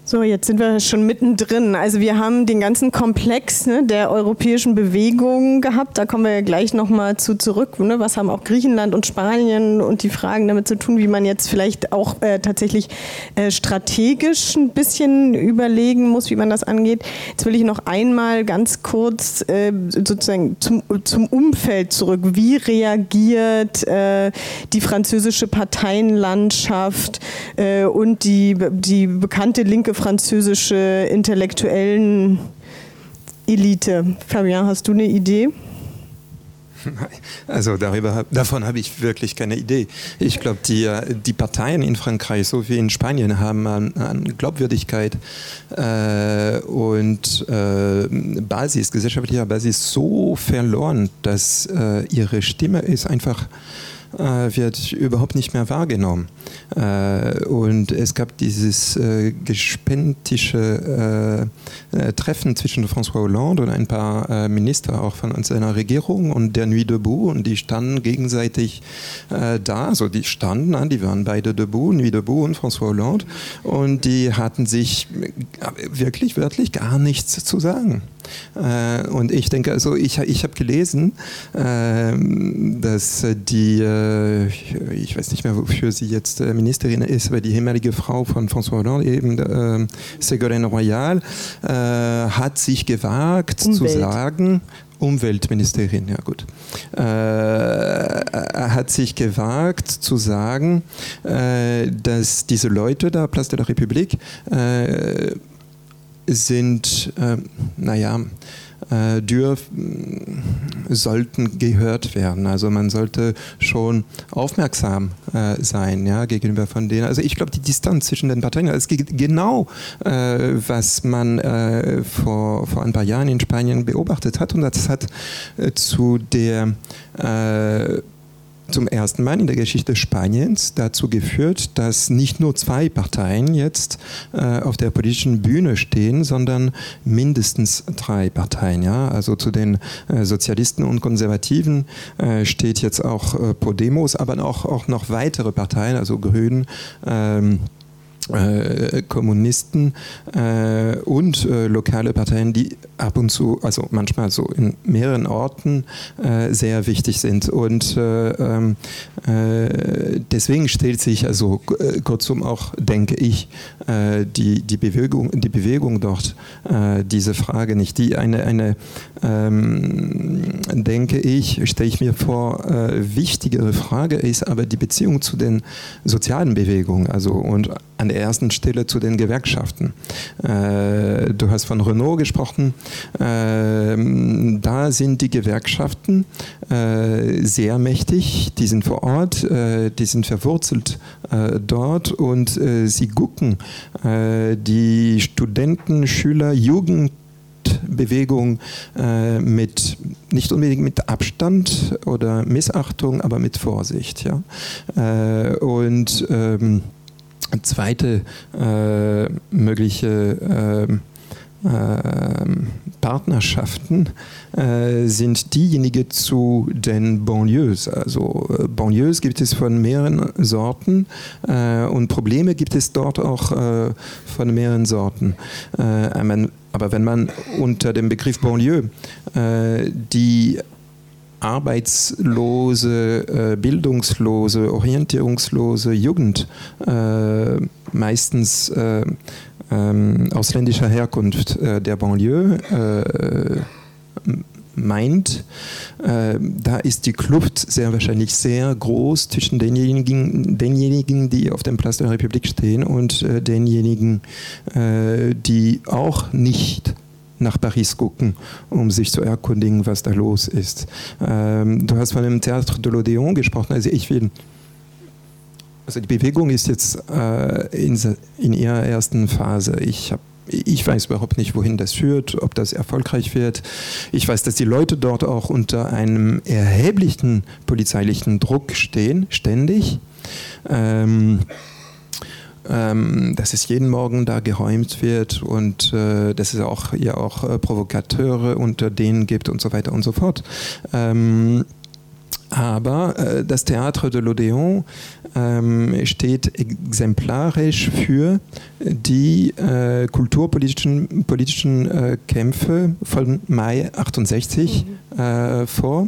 So, jetzt sind wir schon mittendrin. Also wir haben den ganzen Komplex ne, der europäischen Bewegung gehabt. Da kommen wir ja gleich nochmal zu zurück. Ne? Was haben auch Griechenland und Spanien und die Fragen damit zu tun, wie man jetzt vielleicht auch äh, tatsächlich äh, strategisch ein bisschen überlegen muss, wie man das angeht. Jetzt will ich noch einmal ganz kurz äh, sozusagen zum, zum Umfeld zurück. Wie reagiert äh, die französische Parteienlandschaft äh, und die, die bekannte linke französische intellektuellen Elite. Fabien, hast du eine Idee? Also darüber, davon habe ich wirklich keine Idee. Ich glaube, die, die Parteien in Frankreich, so wie in Spanien, haben an, an Glaubwürdigkeit äh, und äh, Basis, gesellschaftlicher Basis so verloren, dass äh, ihre Stimme ist einfach äh, wird überhaupt nicht mehr wahrgenommen. Äh, und es gab dieses äh, gespenstische Treffen zwischen François Hollande und ein paar Minister auch von seiner Regierung und der Nuit debout und die standen gegenseitig da, also die standen, die waren beide debout, Nuit debout und François Hollande und die hatten sich wirklich wörtlich gar nichts zu sagen. Äh, und ich denke, also ich, ich habe gelesen, äh, dass die, äh, ich weiß nicht mehr, wofür sie jetzt Ministerin ist, aber die ehemalige Frau von François Hollande, eben äh, Ségolène Royal, hat sich gewagt Umwelt. zu sagen, Umweltministerin, ja gut, äh, hat sich gewagt zu sagen, äh, dass diese Leute da, Place de la République, äh, sind, äh, naja, äh, dürfen, sollten gehört werden. Also man sollte schon aufmerksam äh, sein ja, gegenüber von denen. Also ich glaube, die Distanz zwischen den Parteien, es geht genau, äh, was man äh, vor, vor ein paar Jahren in Spanien beobachtet hat und das hat äh, zu der äh, zum ersten Mal in der Geschichte Spaniens dazu geführt, dass nicht nur zwei Parteien jetzt äh, auf der politischen Bühne stehen, sondern mindestens drei Parteien. Ja? Also zu den äh, Sozialisten und Konservativen äh, steht jetzt auch äh, Podemos, aber auch, auch noch weitere Parteien, also Grünen. Ähm, äh, Kommunisten äh, und äh, lokale Parteien, die ab und zu, also manchmal so in mehreren Orten äh, sehr wichtig sind. Und äh, ähm, äh, deswegen stellt sich also kurzum auch, denke ich, die, die, Bewegung, die Bewegung dort diese Frage nicht. Die eine, eine ähm, denke ich, stelle ich mir vor, wichtigere Frage ist aber die Beziehung zu den sozialen Bewegungen. Also und an der ersten Stelle zu den Gewerkschaften. Äh, du hast von Renault gesprochen. Äh, da sind die Gewerkschaften äh, sehr mächtig. Die sind vor Ort, äh, die sind verwurzelt äh, dort und äh, sie gucken die Studenten, Schüler, Jugend Bewegung äh, mit nicht unbedingt mit Abstand oder Missachtung, aber mit Vorsicht. Ja? Äh, und ähm, zweite äh, mögliche äh, Partnerschaften äh, sind diejenigen zu den Banlieues. Also äh, Banlieues gibt es von mehreren Sorten äh, und Probleme gibt es dort auch von mehreren Sorten. aber wenn man unter dem Begriff Banlieue die arbeitslose, äh, bildungslose, orientierungslose Jugend, äh, meistens äh, ähm, ausländischer Herkunft der Banlieue, meint, äh, da ist die Kluft sehr wahrscheinlich sehr groß zwischen denjenigen, denjenigen die auf dem Platz der Republik stehen und äh, denjenigen, äh, die auch nicht nach Paris gucken, um sich zu erkundigen, was da los ist. Ähm, du hast von dem Théâtre de l'Odéon gesprochen, also ich will also die Bewegung ist jetzt äh, in, in, ihrer ersten Phase. Ich, hab, ich weiß überhaupt nicht, wohin das führt, ob das erfolgreich wird. Ich weiß, dass die Leute dort auch unter einem erheblichen polizeilichen Druck stehen, ständig. Ähm, ähm, dass es jeden Morgen da geräumt wird und äh, dass es auch ja auch äh, Provokateure unter denen gibt und so weiter und so fort. Ähm, aber äh, das Théâtre de l'Odéon ähm, steht exemplarisch für die äh, kulturpolitischen politischen, äh, Kämpfe von Mai 68 mhm. Äh, vor.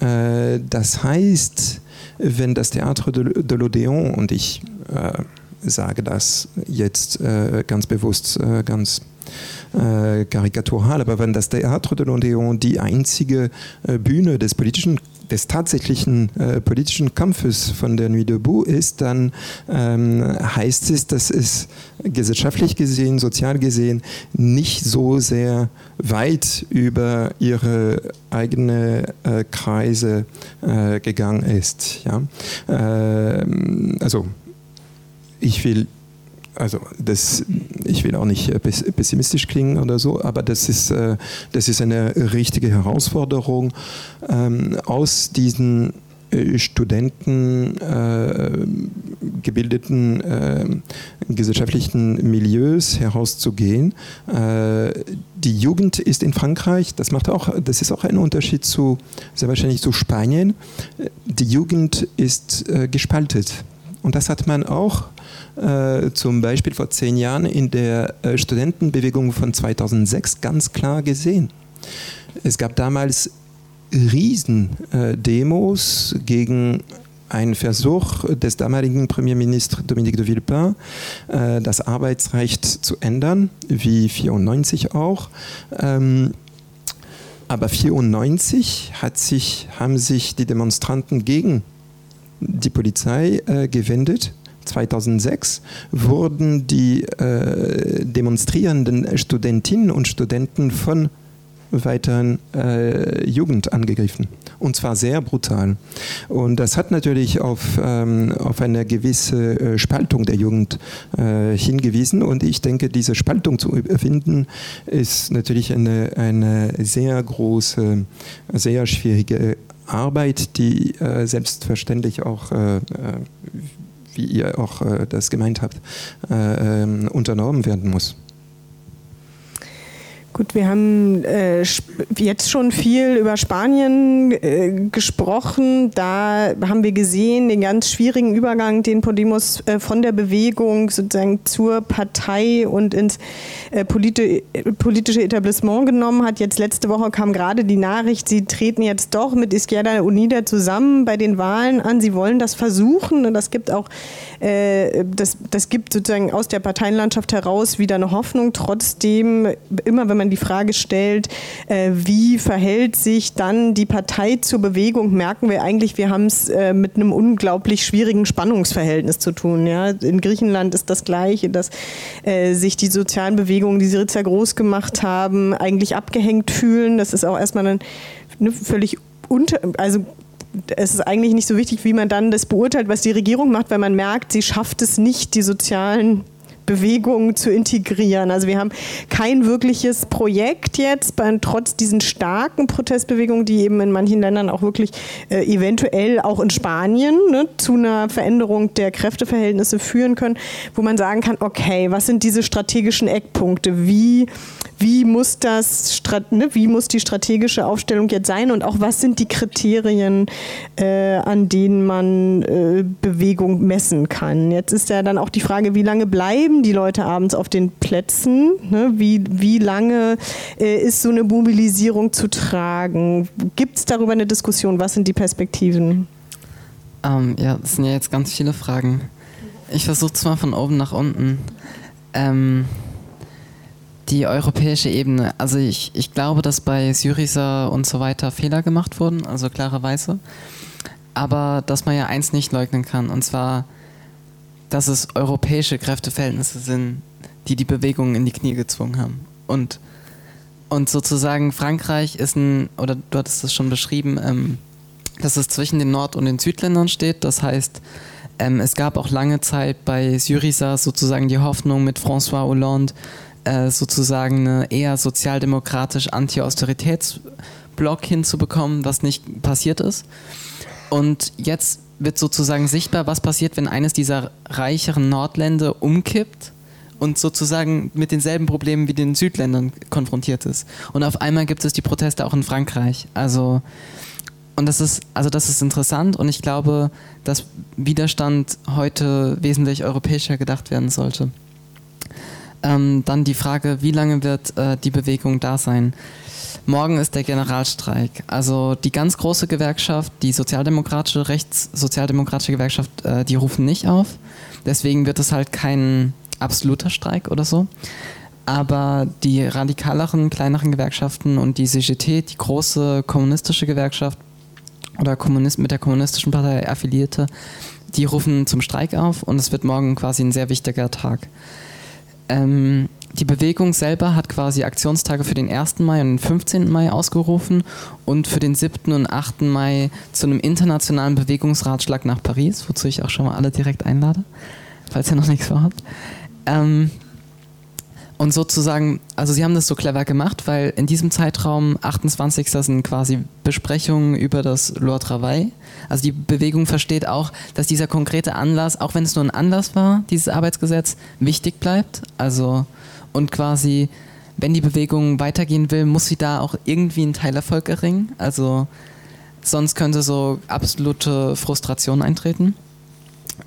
Äh, das heißt, wenn das Théâtre de, de l'Odéon, und ich äh, sage das jetzt ganz bewusst, ganz karikatural, aber wenn das Théâtre de l'Odéon die einzige Bühne des politischen des tatsächlichen äh, politischen Kampfes von der Nuit debout ist, dann ähm, heißt es, dass es gesellschaftlich gesehen, sozial gesehen nicht so sehr weit über ihre eigene äh, Kreise äh, gegangen ist. Ja? Ähm, also ich will also das, ich will auch nicht äh, pessimistisch klingen oder so, aber das ist, äh, das ist eine richtige Herausforderung, ähm, aus diesen äh, Studenten gebildeten gesellschaftlichen Milieus herauszugehen. die Jugend ist in Frankreich, das macht auch, das ist auch ein Unterschied zu sehr wahrscheinlich zu Spanien. Die Jugend ist gespaltet. Und das hat man auch äh, zum Beispiel vor zehn Jahren in der äh, Studentenbewegung von 2006 ganz klar gesehen. Es gab damals Riesendemos äh, gegen einen Versuch des damaligen Premierministers Dominique de Villepin, äh, das Arbeitsrecht zu ändern, wie 94 auch. Ähm, aber 94 hat sich, haben sich die Demonstranten gegen die Polizei gewendet 2006 wurden die äh, demonstrierenden Studentinnen und Studenten von weiteren äh, Jugend angegriffen. Und zwar sehr brutal. Und das hat natürlich auf, ähm, auf eine gewisse äh, Spaltung der Jugend äh, hingewiesen. Und ich denke, diese Spaltung zu überwinden, ist natürlich eine, eine sehr große, sehr schwierige Arbeit, die äh, selbstverständlich auch äh, äh, wie ihr auch äh, das gemeint habt, äh, ähm, unternommen werden muss. Gut, wir haben äh, jetzt schon viel über Spanien äh, gesprochen. Da haben wir gesehen den ganz schwierigen Übergang, den Podemos äh, von der Bewegung sozusagen zur Partei und ins äh, politi politische Etablissement genommen hat. Jetzt letzte Woche kam gerade die Nachricht, sie treten jetzt doch mit Izquierda Unida zusammen bei den Wahlen an. Sie wollen das versuchen und das gibt auch, äh, das, das gibt sozusagen aus der Parteienlandschaft heraus wieder eine Hoffnung. Trotzdem, immer wenn man die Frage stellt, äh, wie verhält sich dann die Partei zur Bewegung, merken wir eigentlich, wir haben es äh, mit einem unglaublich schwierigen Spannungsverhältnis zu tun. Ja? In Griechenland ist das Gleiche, dass äh, sich die sozialen Bewegungen, die Syriza groß gemacht haben, eigentlich abgehängt fühlen. Das ist auch erstmal ein, eine völlig unter, also es ist eigentlich nicht so wichtig, wie man dann das beurteilt, was die Regierung macht, weil man merkt, sie schafft es nicht, die sozialen Bewegung zu integrieren. Also wir haben kein wirkliches Projekt jetzt, trotz diesen starken Protestbewegungen, die eben in manchen Ländern auch wirklich äh, eventuell auch in Spanien ne, zu einer Veränderung der Kräfteverhältnisse führen können, wo man sagen kann, okay, was sind diese strategischen Eckpunkte? Wie wie muss das, ne, wie muss die strategische Aufstellung jetzt sein und auch was sind die Kriterien, äh, an denen man äh, Bewegung messen kann? Jetzt ist ja dann auch die Frage, wie lange bleiben die Leute abends auf den Plätzen? Ne? Wie, wie lange äh, ist so eine Mobilisierung zu tragen? Gibt es darüber eine Diskussion? Was sind die Perspektiven? Ähm, ja, das sind ja jetzt ganz viele Fragen. Ich versuche es mal von oben nach unten. Ähm, die europäische Ebene. Also ich, ich glaube, dass bei Syriza und so weiter Fehler gemacht wurden, also klarerweise. Aber dass man ja eins nicht leugnen kann, und zwar, dass es europäische Kräfteverhältnisse sind, die die Bewegung in die Knie gezwungen haben. Und, und sozusagen Frankreich ist ein, oder du hattest es schon beschrieben, ähm, dass es zwischen den Nord- und den Südländern steht. Das heißt, ähm, es gab auch lange Zeit bei Syriza sozusagen die Hoffnung mit François Hollande äh, sozusagen eine eher sozialdemokratisch Anti-Austeritätsblock hinzubekommen, was nicht passiert ist. Und jetzt wird sozusagen sichtbar, was passiert, wenn eines dieser reicheren Nordländer umkippt und sozusagen mit denselben Problemen wie den Südländern konfrontiert ist. Und auf einmal gibt es die Proteste auch in Frankreich. Also und das ist also das ist interessant und ich glaube, dass Widerstand heute wesentlich europäischer gedacht werden sollte. Ähm, dann die Frage, wie lange wird äh, die Bewegung da sein? Morgen ist der Generalstreik. Also die ganz große Gewerkschaft, die sozialdemokratische, rechtssozialdemokratische Gewerkschaft, äh, die rufen nicht auf. Deswegen wird es halt kein absoluter Streik oder so. Aber die radikaleren, kleineren Gewerkschaften und die CGT, die große kommunistische Gewerkschaft oder Kommunist mit der kommunistischen Partei affiliierte, die rufen zum Streik auf und es wird morgen quasi ein sehr wichtiger Tag. Ähm, die Bewegung selber hat quasi Aktionstage für den 1. Mai und den 15. Mai ausgerufen und für den 7. und 8. Mai zu einem internationalen Bewegungsratschlag nach Paris, wozu ich auch schon mal alle direkt einlade, falls ihr noch nichts vorhabt. Ähm, und sozusagen, also sie haben das so clever gemacht, weil in diesem Zeitraum, 28. sind quasi Besprechungen über das Loi Travail. Also die Bewegung versteht auch, dass dieser konkrete Anlass, auch wenn es nur ein Anlass war, dieses Arbeitsgesetz, wichtig bleibt. Also und quasi, wenn die Bewegung weitergehen will, muss sie da auch irgendwie einen Teilerfolg erringen. Also sonst könnte so absolute Frustration eintreten.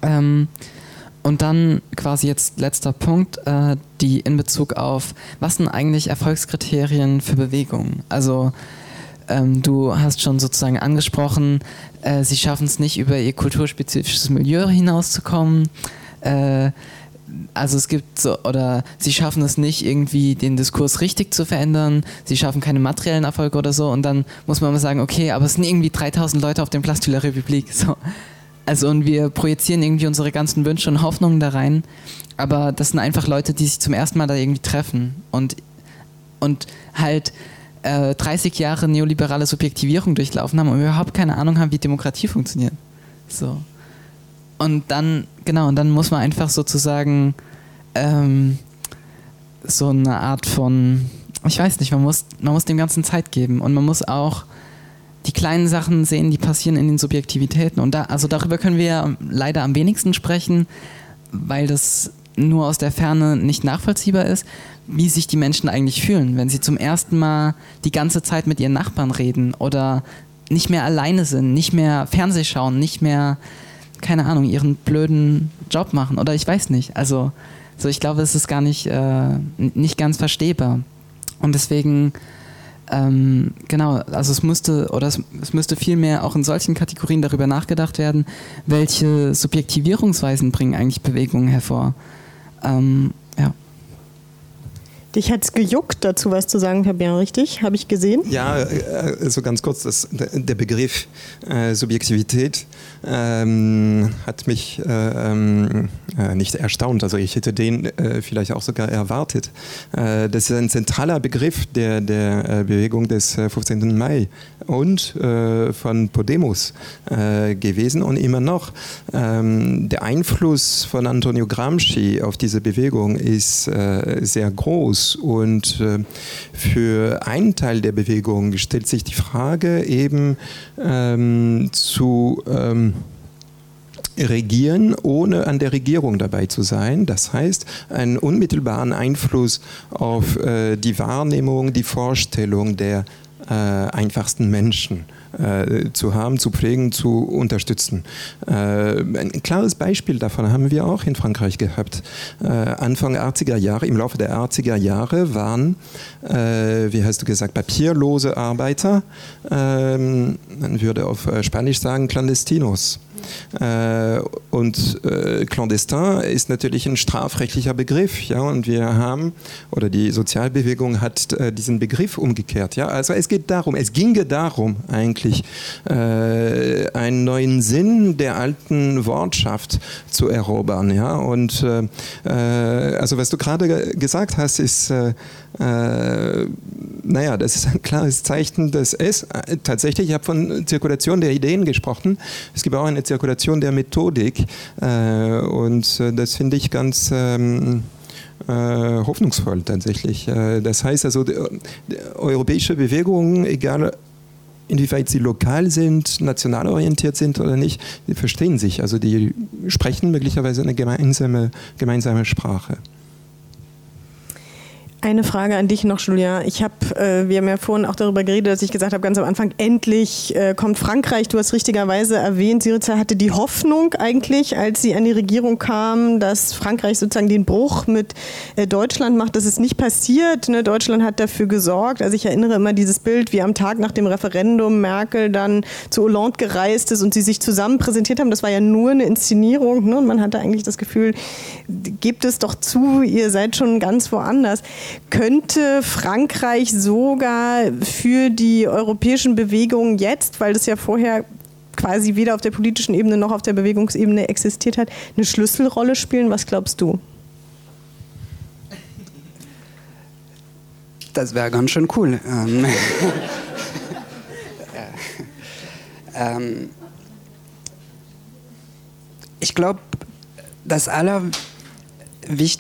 Ähm, und dann quasi jetzt letzter Punkt, äh, die in Bezug auf, was sind eigentlich Erfolgskriterien für Bewegungen? Also ähm, du hast schon sozusagen angesprochen, äh, sie schaffen es nicht über ihr kulturspezifisches Milieu hinauszukommen. Äh, also es gibt so, oder sie schaffen es nicht, irgendwie den Diskurs richtig zu verändern, sie schaffen keine materiellen Erfolge oder so und dann muss man mal sagen, okay, aber es sind irgendwie 3000 Leute auf dem Place de la République. So. Also und wir projizieren irgendwie unsere ganzen Wünsche und Hoffnungen da rein, aber das sind einfach Leute, die sich zum ersten Mal da irgendwie treffen und, und halt äh, 30 Jahre neoliberale Subjektivierung durchlaufen haben und überhaupt keine Ahnung haben, wie Demokratie funktioniert. So. Und dann, genau, und dann muss man einfach sozusagen ähm, so eine Art von, ich weiß nicht, man muss, man muss dem Ganzen Zeit geben und man muss auch die kleinen Sachen sehen, die passieren in den Subjektivitäten. Und da, also darüber können wir leider am wenigsten sprechen, weil das nur aus der Ferne nicht nachvollziehbar ist, wie sich die Menschen eigentlich fühlen, wenn sie zum ersten Mal die ganze Zeit mit ihren Nachbarn reden oder nicht mehr alleine sind, nicht mehr Fernseh schauen, nicht mehr, keine Ahnung, ihren blöden Job machen oder ich weiß nicht. Also, so ich glaube, es ist gar nicht, äh, nicht ganz verstehbar. Und deswegen ähm, genau, also es müsste oder es, es müsste vielmehr auch in solchen Kategorien darüber nachgedacht werden, welche Subjektivierungsweisen bringen eigentlich Bewegungen hervor. Ähm, ja. Dich hat es gejuckt, dazu was zu sagen, Fabian, richtig? Habe ich gesehen? Ja, äh, also ganz kurz, das, der Begriff äh, Subjektivität ähm, hat mich äh, ähm, äh, nicht erstaunt. Also ich hätte den äh, vielleicht auch sogar erwartet. Äh, das ist ein zentraler Begriff der, der Bewegung des 15. Mai und von Podemos gewesen und immer noch. Ähm, der Einfluss von Antonio Gramsci auf diese Bewegung ist sehr groß muss. Und äh, für einen Teil der Bewegung stellt sich die Frage eben ähm, zu ähm, regieren, ohne an der Regierung dabei zu sein. Das heißt, einen unmittelbaren Einfluss auf äh, die Wahrnehmung, die Vorstellung der äh, einfachsten Menschen äh, zu haben, zu pflegen, zu unterstützen. Äh, ein klares Beispiel davon haben wir auch in Frankreich gehabt. Äh, Anfang 80er Jahre, im Laufe der 80er Jahre waren, äh, wie hast du gesagt, papierlose Arbeiter, ähm, man würde auf Spanisch sagen, Clandestinos Äh, und äh, clandestin ist natürlich ein strafrechtlicher Begriff, ja, und wir haben, oder die Sozialbewegung hat äh, diesen Begriff umgekehrt, ja. Also es geht darum, es ginge darum eigentlich, äh, einen neuen Sinn der alten Wortschaft zu erobern, ja. Und äh, äh, also was du gerade gesagt hast, ist naja, das ist ein klares Zeichen, dass es tatsächlich, ich habe von Zirkulation der Ideen gesprochen, es gibt auch eine Zirkulation der Methodik und das finde ich ganz ähm, äh, hoffnungsvoll tatsächlich. Äh, das heißt also, europäische Bewegungen, egal inwieweit sie lokal sind, national orientiert sind oder nicht, verstehen sich. Also die sprechen möglicherweise eine gemeinsame, gemeinsame Sprache. Eine Frage an dich noch, Julia. Ich habe, äh, wir haben ja vorhin auch darüber geredet, dass ich gesagt habe, ganz am Anfang, endlich äh, kommt Frankreich. Du hast richtigerweise erwähnt, Syriza hatte die Hoffnung eigentlich, als sie an die Regierung kam, dass Frankreich sozusagen den Bruch mit äh, Deutschland macht. Das ist nicht passiert. Ne? Deutschland hat dafür gesorgt. Also ich erinnere immer dieses Bild, wie am Tag nach dem Referendum Merkel dann zu Hollande gereist ist und sie sich zusammen präsentiert haben. Das war ja nur eine Inszenierung. Ne? Und man hatte eigentlich das Gefühl, gebt es doch zu, ihr seid schon ganz woanders könnte Frankreich sogar für die europäischen Bewegungen jetzt, weil das ja vorher quasi weder auf der politischen Ebene noch auf der Bewegungsebene existiert hat, eine Schlüsselrolle spielen? Was glaubst du? Das wäre ganz schön cool. Ähm, ähm, ich glaube, das aller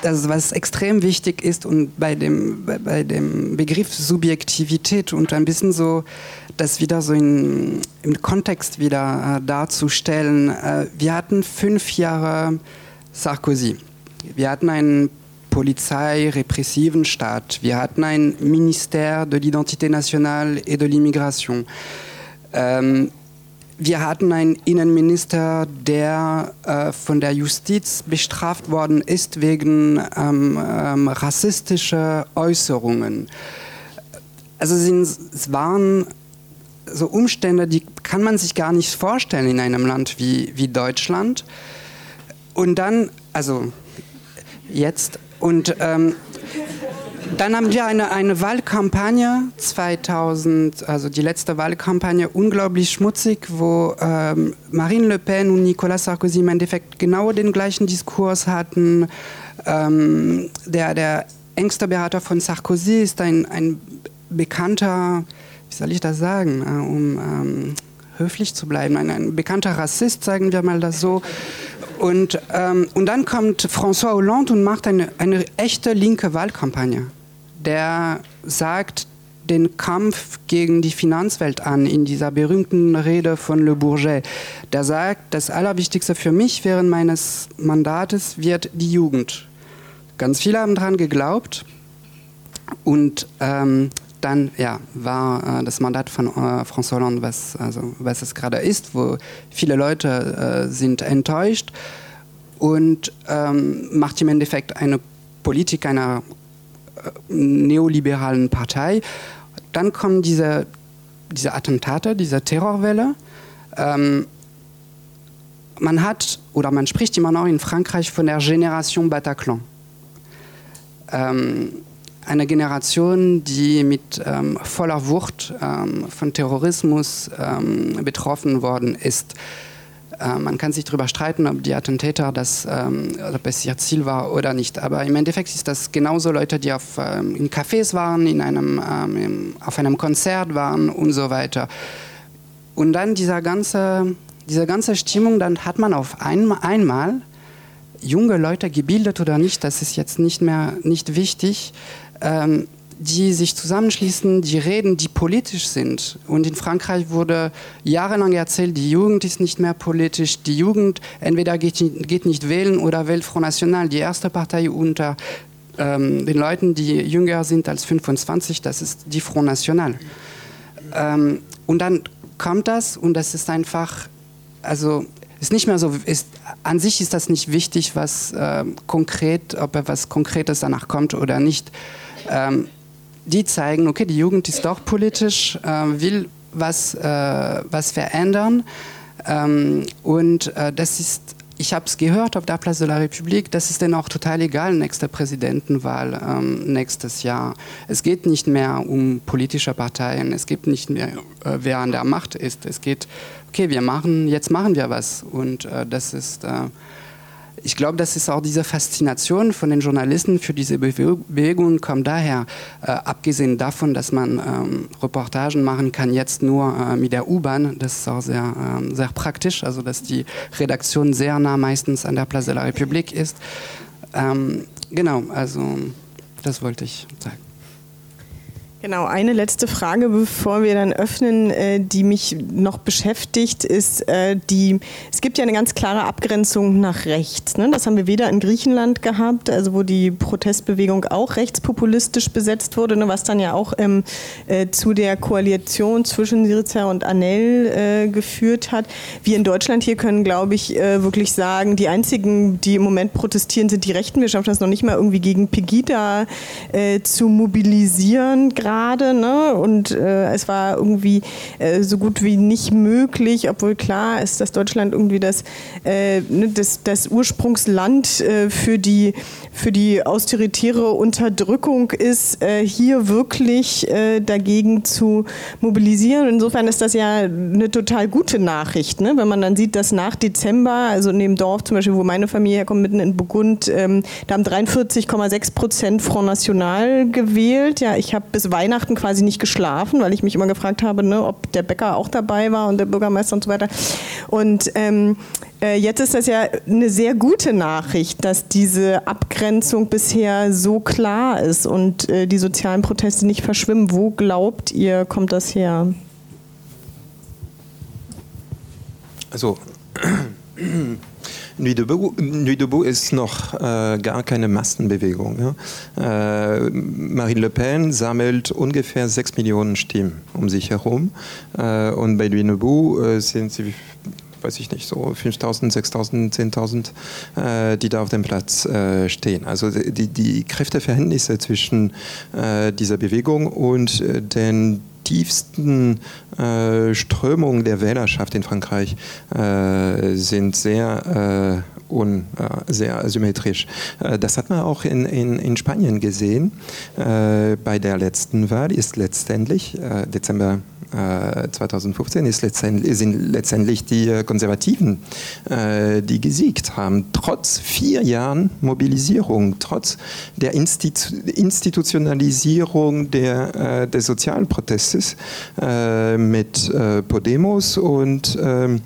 also was extrem wichtig ist und bei dem, bei dem Begriff Subjektivität und ein bisschen so das wieder so in, im Kontext wieder äh, darzustellen. Äh, wir hatten fünf Jahre Sarkozy. Wir hatten einen polizeirepressiven Staat. Wir hatten ein Ministère de l'Identité nationale et de l'immigration. Ähm, wir hatten einen Innenminister, der äh, von der Justiz bestraft worden ist wegen ähm, ähm, rassistischer Äußerungen. Also es waren so Umstände, die kann man sich gar nicht vorstellen in einem Land wie, wie Deutschland. Und dann, also jetzt, und ähm, dann haben wir eine, eine Wahlkampagne 2000, also die letzte Wahlkampagne, unglaublich schmutzig, wo ähm, Marine Le Pen und Nicolas Sarkozy im Endeffekt genau den gleichen Diskurs hatten. Ähm, der, der engste Berater von Sarkozy ist ein, ein bekannter, wie soll ich das sagen, äh, um ähm, höflich zu bleiben, ein, ein bekannter Rassist, sagen wir mal das so. Und, ähm, und dann kommt François Hollande und macht eine, eine echte linke Wahlkampagne der sagt den Kampf gegen die Finanzwelt an in dieser berühmten Rede von Le Bourget. Der sagt, das Allerwichtigste für mich während meines Mandates wird die Jugend. Ganz viele haben daran geglaubt und ähm, dann ja, war äh, das Mandat von äh, François Hollande, was, also, was es gerade ist, wo viele Leute äh, sind enttäuscht und ähm, macht im Endeffekt eine Politik einer neoliberalen Partei. Dann kommen diese, diese Attentate, diese Terrorwelle. Ähm, man hat, oder man spricht immer noch in Frankreich von der Generation Bataclan. Ähm, eine Generation, die mit ähm, voller Wucht ähm, von Terrorismus ähm, betroffen worden ist. Äh, man kann sich darüber streiten, ob die Attentäter das, ähm, ob es ihr Ziel war oder nicht. Aber im Endeffekt ist das genauso Leute, die auf, ähm, in Cafés waren, in einem, ähm, auf einem Konzert waren und so weiter. Und dann dieser ganze, diese ganze Stimmung, dann hat man auf ein, einmal junge Leute gebildet oder nicht, das ist jetzt nicht mehr nicht wichtig, ähm, die sich zusammenschließen, die reden, die politisch sind. Und in Frankreich wurde jahrelang erzählt, die Jugend ist nicht mehr politisch. Die Jugend entweder geht, geht nicht wählen oder wählt Front National, die erste Partei unter ähm, den Leuten, die jünger sind als 25, das ist die Front National. Ähm, und dann kommt das und das ist einfach, also ist nicht mehr so, ist, an sich ist das nicht wichtig, was äh, konkret, ob etwas Konkretes danach kommt oder nicht. Ähm, die zeigen, okay, die Jugend ist doch politisch, äh, will was, äh, was verändern. Ähm, und äh, das ist ich habe es gehört auf der Place de la République, das ist dann auch total egal, nächste Präsidentenwahl ähm, nächstes Jahr. Es geht nicht mehr um politische Parteien, es geht nicht mehr, äh, wer an der Macht ist. Es geht, okay, wir machen, jetzt machen wir was. Und äh, das ist, äh, ich glaube, das ist auch diese Faszination von den Journalisten für diese Bewegung kommt daher, äh, abgesehen davon, dass man ähm, Reportagen machen kann, jetzt nur äh, mit der U-Bahn. Das ist auch sehr, äh, sehr praktisch, also dass die Redaktion sehr nah meistens an der Place de la République ist. Ähm, genau, also das wollte ich sagen. Genau, eine letzte Frage, bevor wir dann öffnen, äh, die mich noch beschäftigt, ist äh, die, es gibt ja eine ganz klare Abgrenzung nach rechts. Ne? Das haben wir weder in Griechenland gehabt, also wo die Protestbewegung auch rechtspopulistisch besetzt wurde, ne? was dann ja auch ähm, äh, zu der Koalition zwischen Syriza und Anel äh, geführt hat. Wir in Deutschland hier können, glaube ich, äh, wirklich sagen, die einzigen, die im Moment protestieren, sind die Rechten. Wir schaffen das noch nicht mal irgendwie gegen Pegida äh, zu mobilisieren. Gerade. Ne? Und äh, es war irgendwie äh, so gut wie nicht möglich, obwohl klar ist, dass Deutschland irgendwie das, äh, ne, das, das Ursprungsland äh, für, die, für die austeritäre Unterdrückung ist, äh, hier wirklich äh, dagegen zu mobilisieren. Insofern ist das ja eine total gute Nachricht, ne? wenn man dann sieht, dass nach Dezember, also in dem Dorf zum Beispiel, wo meine Familie herkommt, mitten in Burgund, ähm, da haben 43,6 Prozent Front National gewählt. Ja, ich habe bis Weihnachten Weihnachten quasi nicht geschlafen, weil ich mich immer gefragt habe, ne, ob der Bäcker auch dabei war und der Bürgermeister und so weiter. Und ähm, äh, jetzt ist das ja eine sehr gute Nachricht, dass diese Abgrenzung bisher so klar ist und äh, die sozialen Proteste nicht verschwimmen. Wo glaubt ihr, kommt das her? Also Nuit debout, Nuit debout ist noch äh, gar keine Massenbewegung. Ja? Äh, Marine Le Pen sammelt ungefähr 6 Millionen Stimmen um sich herum. Äh, und bei Nuit debout äh, sind sie weiß ich nicht, so 5.000, 6.000, 10.000, die da auf dem Platz äh, stehen. Also die, die Kräfteverhältnisse zwischen äh, dieser Bewegung und äh, den tiefsten äh, Strömungen der Wählerschaft in Frankreich äh, sind sehr, äh, un, äh, sehr symmetrisch. Äh, das hat man auch in, in, in Spanien gesehen. Äh, bei der letzten Wahl ist letztendlich Dezember 2015 ist letztendlich, sind letztendlich die Konservativen, die gesiegt haben, trotz vier Jahren Mobilisierung, trotz der Institu Institutionalisierung der, des Sozialprotestes äh, mit äh, Podemos und ähm,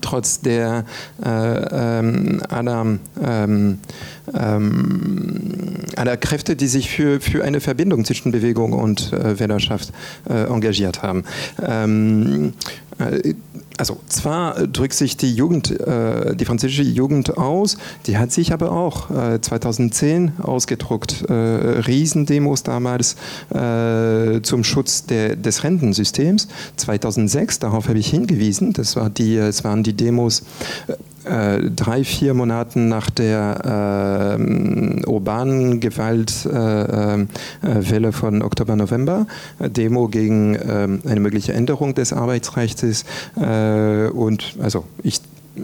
trotz der äh, ähm, aller, ähm, ähm, aller Kräfte, die sich für, für eine Verbindung zwischen Bewegung und äh, Wählerschaft äh, engagiert haben. Äh, also zwar drückt sich die Jugend, äh, die französische Jugend aus, die hat sich aber auch äh, 2010 ausgedruckt. Äh, Riesendemos damals zum Schutz des Rentensystems. 2006, darauf habe ich hingewiesen, das, war die, das waren die Demos äh, drei, vier Monaten nach der äh, urbanen Gewaltwelle äh, von Oktober, November, Demo gegen ähm, eine mögliche Änderung des Arbeitsrechts. Äh, und also ich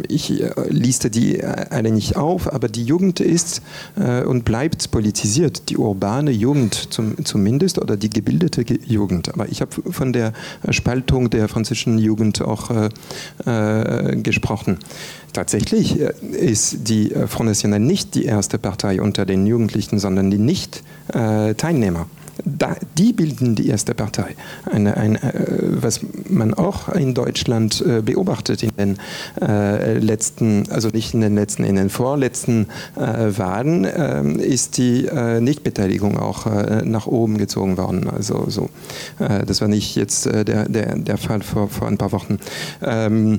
ich äh, liste die alle nicht auf, aber die Jugend ist äh, und bleibt politisiert, die urbane Jugend zum, zumindest oder die gebildete Jugend. Aber ich habe von der Spaltung der französischen Jugend auch äh, äh, gesprochen. Tatsächlich äh, ist die äh, Front National nicht die erste Partei unter den Jugendlichen, sondern die Nicht-Teilnehmer. Da, die bilden die erste Partei. Eine, ein, äh, was man auch in Deutschland äh, beobachtet in den äh, letzten, also nicht in den letzten, in den vorletzten Wahlen, ähm, ist die Nichtbeteiligung auch nach oben gezogen worden. Also so, das war nicht jetzt der, der, der Fall vor, vor ein paar Wochen. Ähm,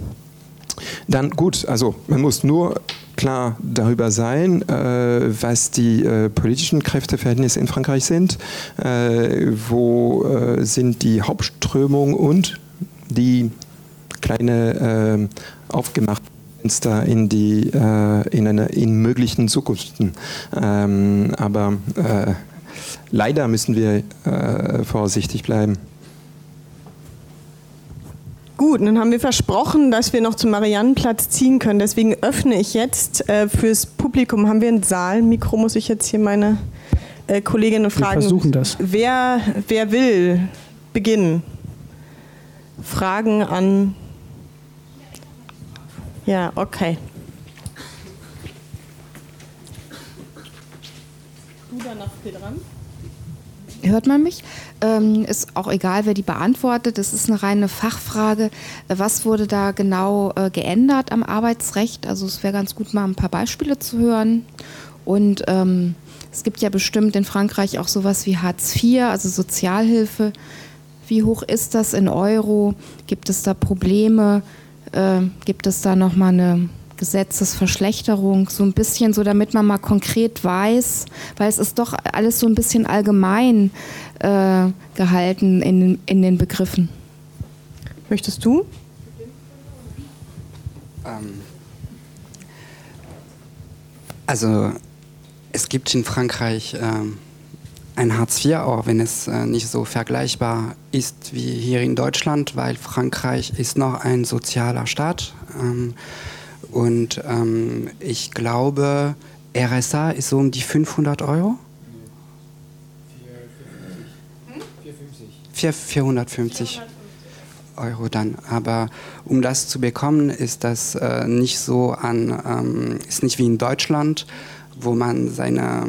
dann gut, also man muss nur klar darüber sein, äh, was die äh, politischen Kräfteverhältnisse in Frankreich sind, äh, wo äh, sind die Hauptströmungen und die kleine äh, aufgemachte Fenster in die äh, in eine in möglichen Zukunften. Ähm, aber leider müssen wir vorsichtig bleiben. Gut. Dann haben wir versprochen, dass wir noch zum Mariannenplatz ziehen können. Deswegen öffne ich jetzt äh, fürs Publikum. Haben wir ein Saalmikro? Muss ich jetzt hier meine äh, Kolleginnen fragen? Wir versuchen das. Wer, wer will beginnen? Fragen an. Ja, okay. Du danach dran. Hört man mich? Ähm, ist auch egal, wer die beantwortet. Das ist eine reine Fachfrage. Was wurde da genau äh, geändert am Arbeitsrecht? Also es wäre ganz gut, mal ein paar Beispiele zu hören. Und ähm, es gibt ja bestimmt in Frankreich auch sowas wie Hartz IV, also Sozialhilfe. Wie hoch ist das in Euro? Gibt es da Probleme? Äh, gibt es da nochmal eine Gesetzesverschlechterung, so ein bisschen so, damit man mal konkret weiß, weil es ist doch alles so ein bisschen allgemein äh, gehalten in, in den Begriffen. Möchtest du? Ähm, also es gibt in Frankreich ähm, ein Hartz IV, auch wenn es äh, nicht so vergleichbar ist wie hier in Deutschland, weil Frankreich ist noch ein sozialer Staat. Ähm, und ähm, ich glaube, RSA ist so um die 500 Euro. 450. Euro dann. Aber um das zu bekommen, ist das äh, nicht so an, ähm, ist nicht wie in Deutschland, wo man seine,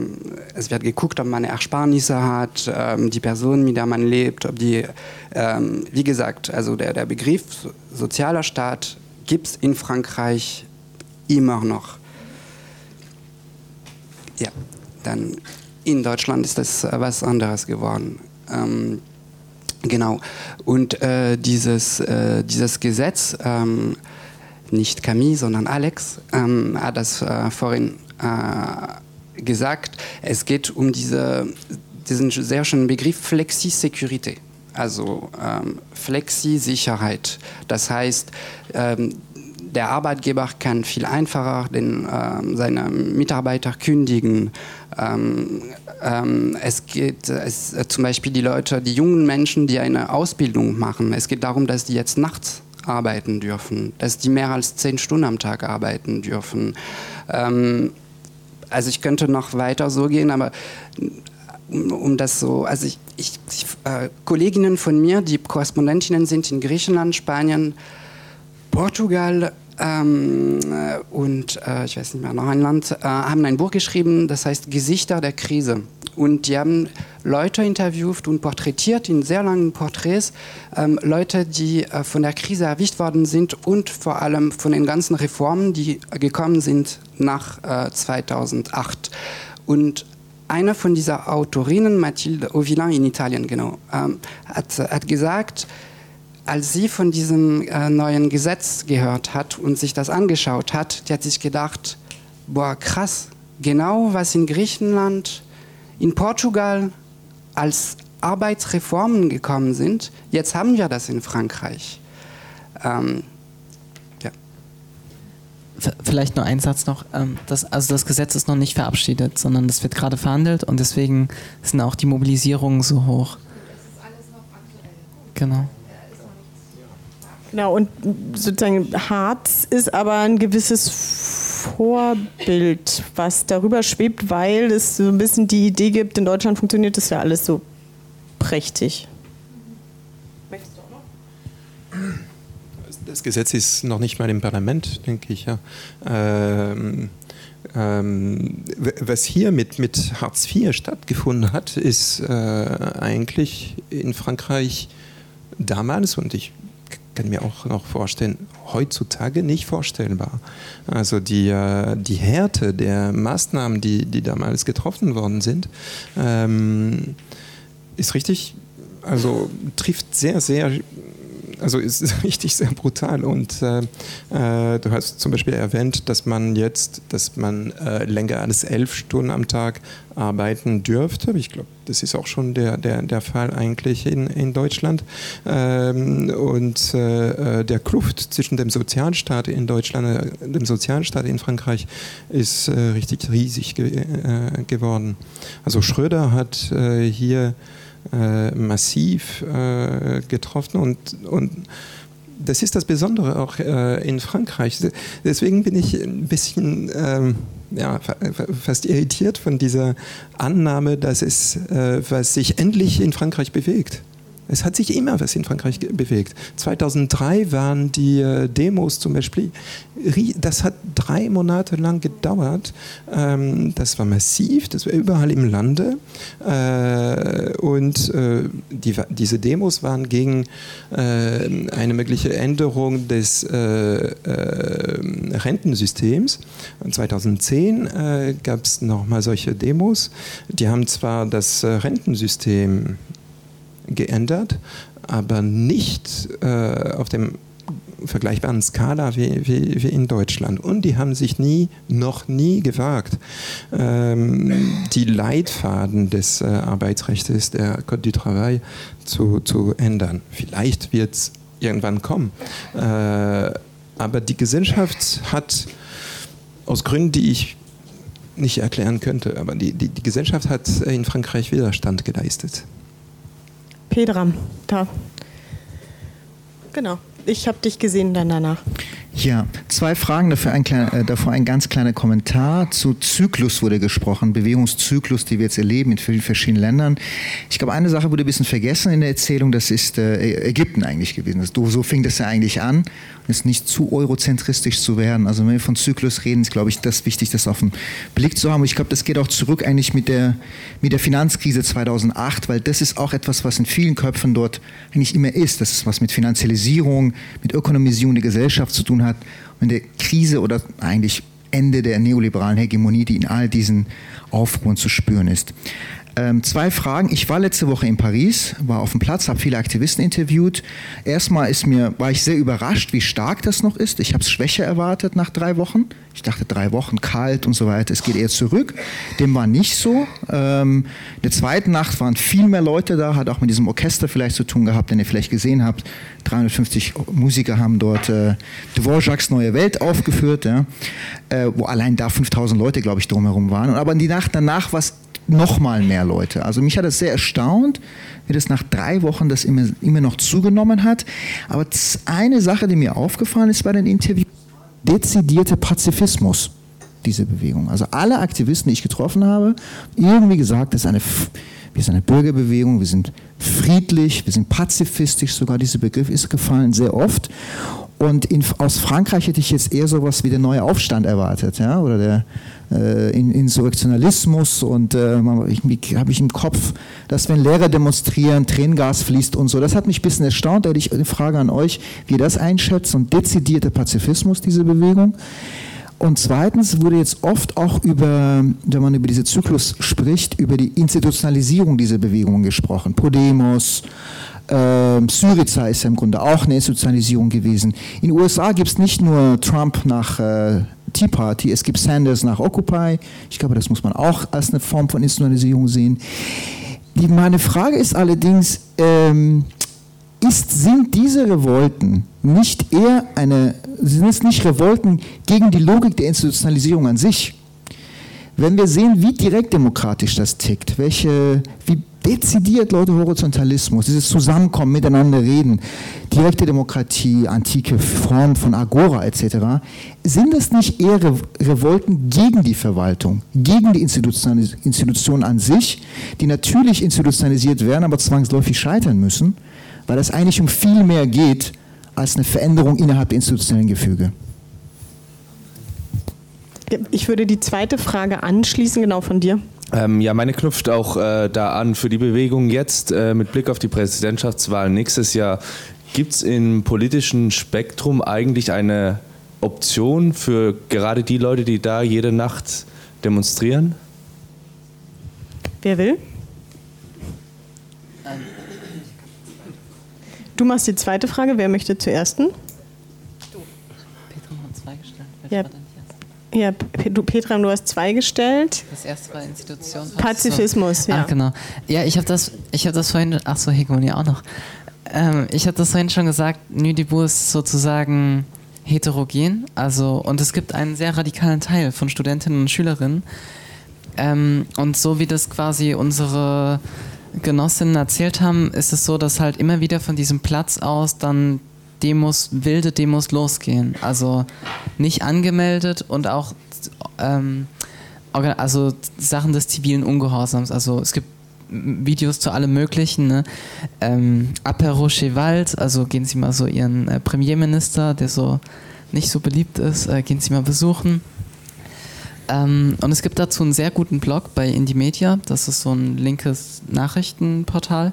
es wird geguckt, ob man Ersparnisse hat, ähm, die Person, mit der man lebt, ob die, ähm, wie gesagt, also der, der Begriff sozialer Staat gibt es in Frankreich immer noch. Ja, dann in Deutschland ist das was anderes geworden. Ähm, genau. Und äh, dieses, äh, dieses Gesetz, ähm, nicht Camille, sondern Alex, ähm, hat das äh, vorhin äh, gesagt. Es geht um diese, diesen sehr schönen Begriff Flexi-Security. Also ähm, Flexi-Sicherheit. Das heißt, ähm, der Arbeitgeber kann viel einfacher den, äh, seine Mitarbeiter kündigen. Ähm, ähm, es geht es, äh, zum Beispiel die Leute, die jungen Menschen, die eine Ausbildung machen. Es geht darum, dass die jetzt nachts arbeiten dürfen, dass die mehr als zehn Stunden am Tag arbeiten dürfen. Ähm, also ich könnte noch weiter so gehen, aber um, das so, also ich, ich, ich äh, Kolleginnen von mir, die Korrespondentinnen sind in Griechenland, Spanien, Portugal, ähm, äh, und äh, ich weiß nicht mehr, noch ein Land, äh, haben ein Buch geschrieben, das heißt Gesichter der Krise. Und die haben Leute interviewt und porträtiert in sehr langen Porträts, ähm, Leute, die äh, von der Krise erwischt worden sind und vor allem von den ganzen Reformen, die gekommen sind nach 2008. Äh, und eine von dieser Autorinnen, Mathilde Ovilan in Italien, genau, ähm, hat, hat gesagt, als sie von diesem äh, neuen Gesetz gehört hat und sich das angeschaut hat, die hat sich gedacht, boah, krass, genau was in Griechenland, in Portugal als Arbeitsreformen gekommen sind, jetzt haben wir das in Frankreich. Ähm, ja. Vielleicht nur ein Satz noch. Ähm, das, also das Gesetz ist noch nicht verabschiedet, sondern das wird gerade verhandelt und deswegen sind auch die Mobilisierungen so hoch. Das ist alles noch aktuell. Genau. Genau, und sozusagen Harz ist aber ein gewisses Vorbild, was darüber schwebt, weil es so ein bisschen die Idee gibt, in Deutschland funktioniert das ja alles so prächtig. Möchtest du auch noch? Das Gesetz ist noch nicht mal im Parlament, denke ich. Ja. Ähm, ähm, was hier mit, mit Hartz IV stattgefunden hat, ist äh, eigentlich in Frankreich damals, und ich kann mir auch noch vorstellen, heutzutage nicht vorstellbar. Also die, äh, die Härte der Maßnahmen, die, die damals getroffen worden sind, ähm, ist richtig, also trifft sehr, sehr also ist richtig sehr brutal. Und äh, äh, du hast zum Beispiel erwähnt, dass man jetzt, dass man äh, länger als elf Stunden am Tag arbeiten dürfte. Ich glaube, das ist auch schon der, der, der Fall eigentlich in, in Deutschland. Ähm, und äh, äh der Kluft zwischen dem Sozialstaat in Deutschland und dem Sozialstaat in Frankreich ist äh, richtig riesig ge geworden. Also Schröder hat hier äh, massiv äh, getroffen und, und das ist das Besondere auch äh, in Frankreich. Deswegen bin ich ein bisschen ähm, ja, fast irritiert von dieser Annahme, dass es äh, was sich endlich in Frankreich bewegt. Es hat sich immer was in Frankreich bewegt. 2003 waren die äh, Demos zum Beispiel, das hat drei Monate lang gedauert. Ähm, das war massiv, das war überall im Lande. Äh, und äh, die, diese Demos waren gegen äh, eine mögliche Änderung des äh, äh, Rentensystems. Und 2010 gab es nochmal solche Demos. Die haben zwar das Rentensystem geändert, aber nicht äh, auf dem vergleichbaren Skala wie, wie, wie, in Deutschland. Und die haben sich nie, noch nie gewagt, ähm, die Leitfaden des äh, Arbeitsrechts der Code du Travail zu, zu ändern. Vielleicht wird es irgendwann kommen. Äh, aber die Gesellschaft hat aus Gründen, die ich nicht erklären könnte, aber die, die, die Gesellschaft hat in Frankreich Widerstand geleistet. Petra, da. Genau. Ich habe dich gesehen dann danach. Ja, zwei Fragen dafür ein, kleiner, äh, davor ein ganz kleiner Kommentar. Zu Zyklus wurde gesprochen, Bewegungszyklus, die wir jetzt erleben in vielen verschiedenen Ländern. Ich glaube, eine Sache wurde ein bisschen vergessen in der Erzählung, das ist äh, Ägypten eigentlich gewesen. Das, so fing das ja eigentlich an, ist nicht zu eurozentristisch zu werden. Also wenn wir von Zyklus reden, ist, glaube ich, das wichtig, das auf den Blick zu haben. Und ich glaube, das geht auch zurück eigentlich mit der, mit der Finanzkrise 2008, weil das ist auch etwas, was in vielen Köpfen dort eigentlich immer ist. Das ist was mit Finanzialisierung, mit Ökonomisierung der Gesellschaft zu tun hat und der Krise oder eigentlich Ende der neoliberalen Hegemonie, die in all diesen Aufruhren zu spüren ist. Ähm, zwei Fragen. Ich war letzte Woche in Paris, war auf dem Platz, habe viele Aktivisten interviewt. Erstmal ist mir, war ich sehr überrascht, wie stark das noch ist. Ich habe es schwächer erwartet nach drei Wochen. Ich dachte drei Wochen kalt und so weiter. Es geht eher zurück. Dem war nicht so. Ähm, in der zweiten Nacht waren viel mehr Leute da, hat auch mit diesem Orchester vielleicht zu tun gehabt, den ihr vielleicht gesehen habt. 350 Musiker haben dort äh, Dvorak's Neue Welt aufgeführt, ja, äh, wo allein da 5000 Leute, glaube ich, drumherum waren. Aber in die Nacht danach war es noch mal mehr Leute. Also mich hat das sehr erstaunt, wie das nach drei Wochen das immer, immer noch zugenommen hat. Aber eine Sache, die mir aufgefallen ist bei den Interviews, dezidierte Pazifismus, diese Bewegung. Also alle Aktivisten, die ich getroffen habe, irgendwie gesagt, das ist eine, wir sind eine Bürgerbewegung, wir sind friedlich, wir sind pazifistisch, sogar dieser Begriff ist gefallen sehr oft. Und in, aus Frankreich hätte ich jetzt eher sowas wie der neue Aufstand erwartet, ja, oder der Insurrektionalismus und äh, habe ich im Kopf, dass wenn Lehrer demonstrieren, Tränengas fließt und so. Das hat mich ein bisschen erstaunt. Da hätte ich eine Frage an euch, wie ihr das einschätzt und dezidierte Pazifismus, diese Bewegung. Und zweitens wurde jetzt oft auch über, wenn man über diese Zyklus spricht, über die Institutionalisierung dieser Bewegungen gesprochen. Podemos, äh, Syriza ist ja im Grunde auch eine Institutionalisierung gewesen. In den USA gibt es nicht nur Trump nach äh, Tea Party, es gibt Sanders nach Occupy. Ich glaube, das muss man auch als eine Form von Institutionalisierung sehen. Die, meine Frage ist allerdings, ähm, ist, sind diese Revolten nicht eher eine, sind es nicht Revolten gegen die Logik der Institutionalisierung an sich? Wenn wir sehen, wie direkt demokratisch das tickt, welche, wie dezidiert Leute Horizontalismus, dieses Zusammenkommen, miteinander reden, direkte Demokratie, antike Form von Agora etc., sind es nicht eher Revolten gegen die Verwaltung, gegen die Institutionen an sich, die natürlich institutionalisiert werden, aber zwangsläufig scheitern müssen, weil es eigentlich um viel mehr geht als eine Veränderung innerhalb der institutionellen Gefüge? Ich würde die zweite Frage anschließen, genau von dir. Ähm, ja, meine knüpft auch äh, da an. Für die Bewegung jetzt äh, mit Blick auf die Präsidentschaftswahl nächstes Jahr, gibt es im politischen Spektrum eigentlich eine Option für gerade die Leute, die da jede Nacht demonstrieren? Wer will? Du machst die zweite Frage. Wer möchte zuerst? Du. Petra hat zwei gestellt. Ja. Ja, du, Petra, du hast zwei gestellt. Das erste war Institution. Pazifismus, ja. Ach, genau. Ja, ich habe das, hab das vorhin, ach so, Hegemonie auch noch. Ähm, ich habe das vorhin schon gesagt, Nudibur ist sozusagen heterogen. Also, und es gibt einen sehr radikalen Teil von Studentinnen und Schülerinnen. Ähm, und so wie das quasi unsere Genossinnen erzählt haben, ist es so, dass halt immer wieder von diesem Platz aus dann Demos, wilde Demos losgehen. Also nicht angemeldet und auch ähm, also Sachen des zivilen Ungehorsams. Also es gibt Videos zu allem Möglichen. Ne? Ähm, Apero Chevald, also gehen Sie mal so Ihren äh, Premierminister, der so nicht so beliebt ist, äh, gehen Sie mal besuchen. Ähm, und es gibt dazu einen sehr guten Blog bei Indymedia. Das ist so ein linkes Nachrichtenportal.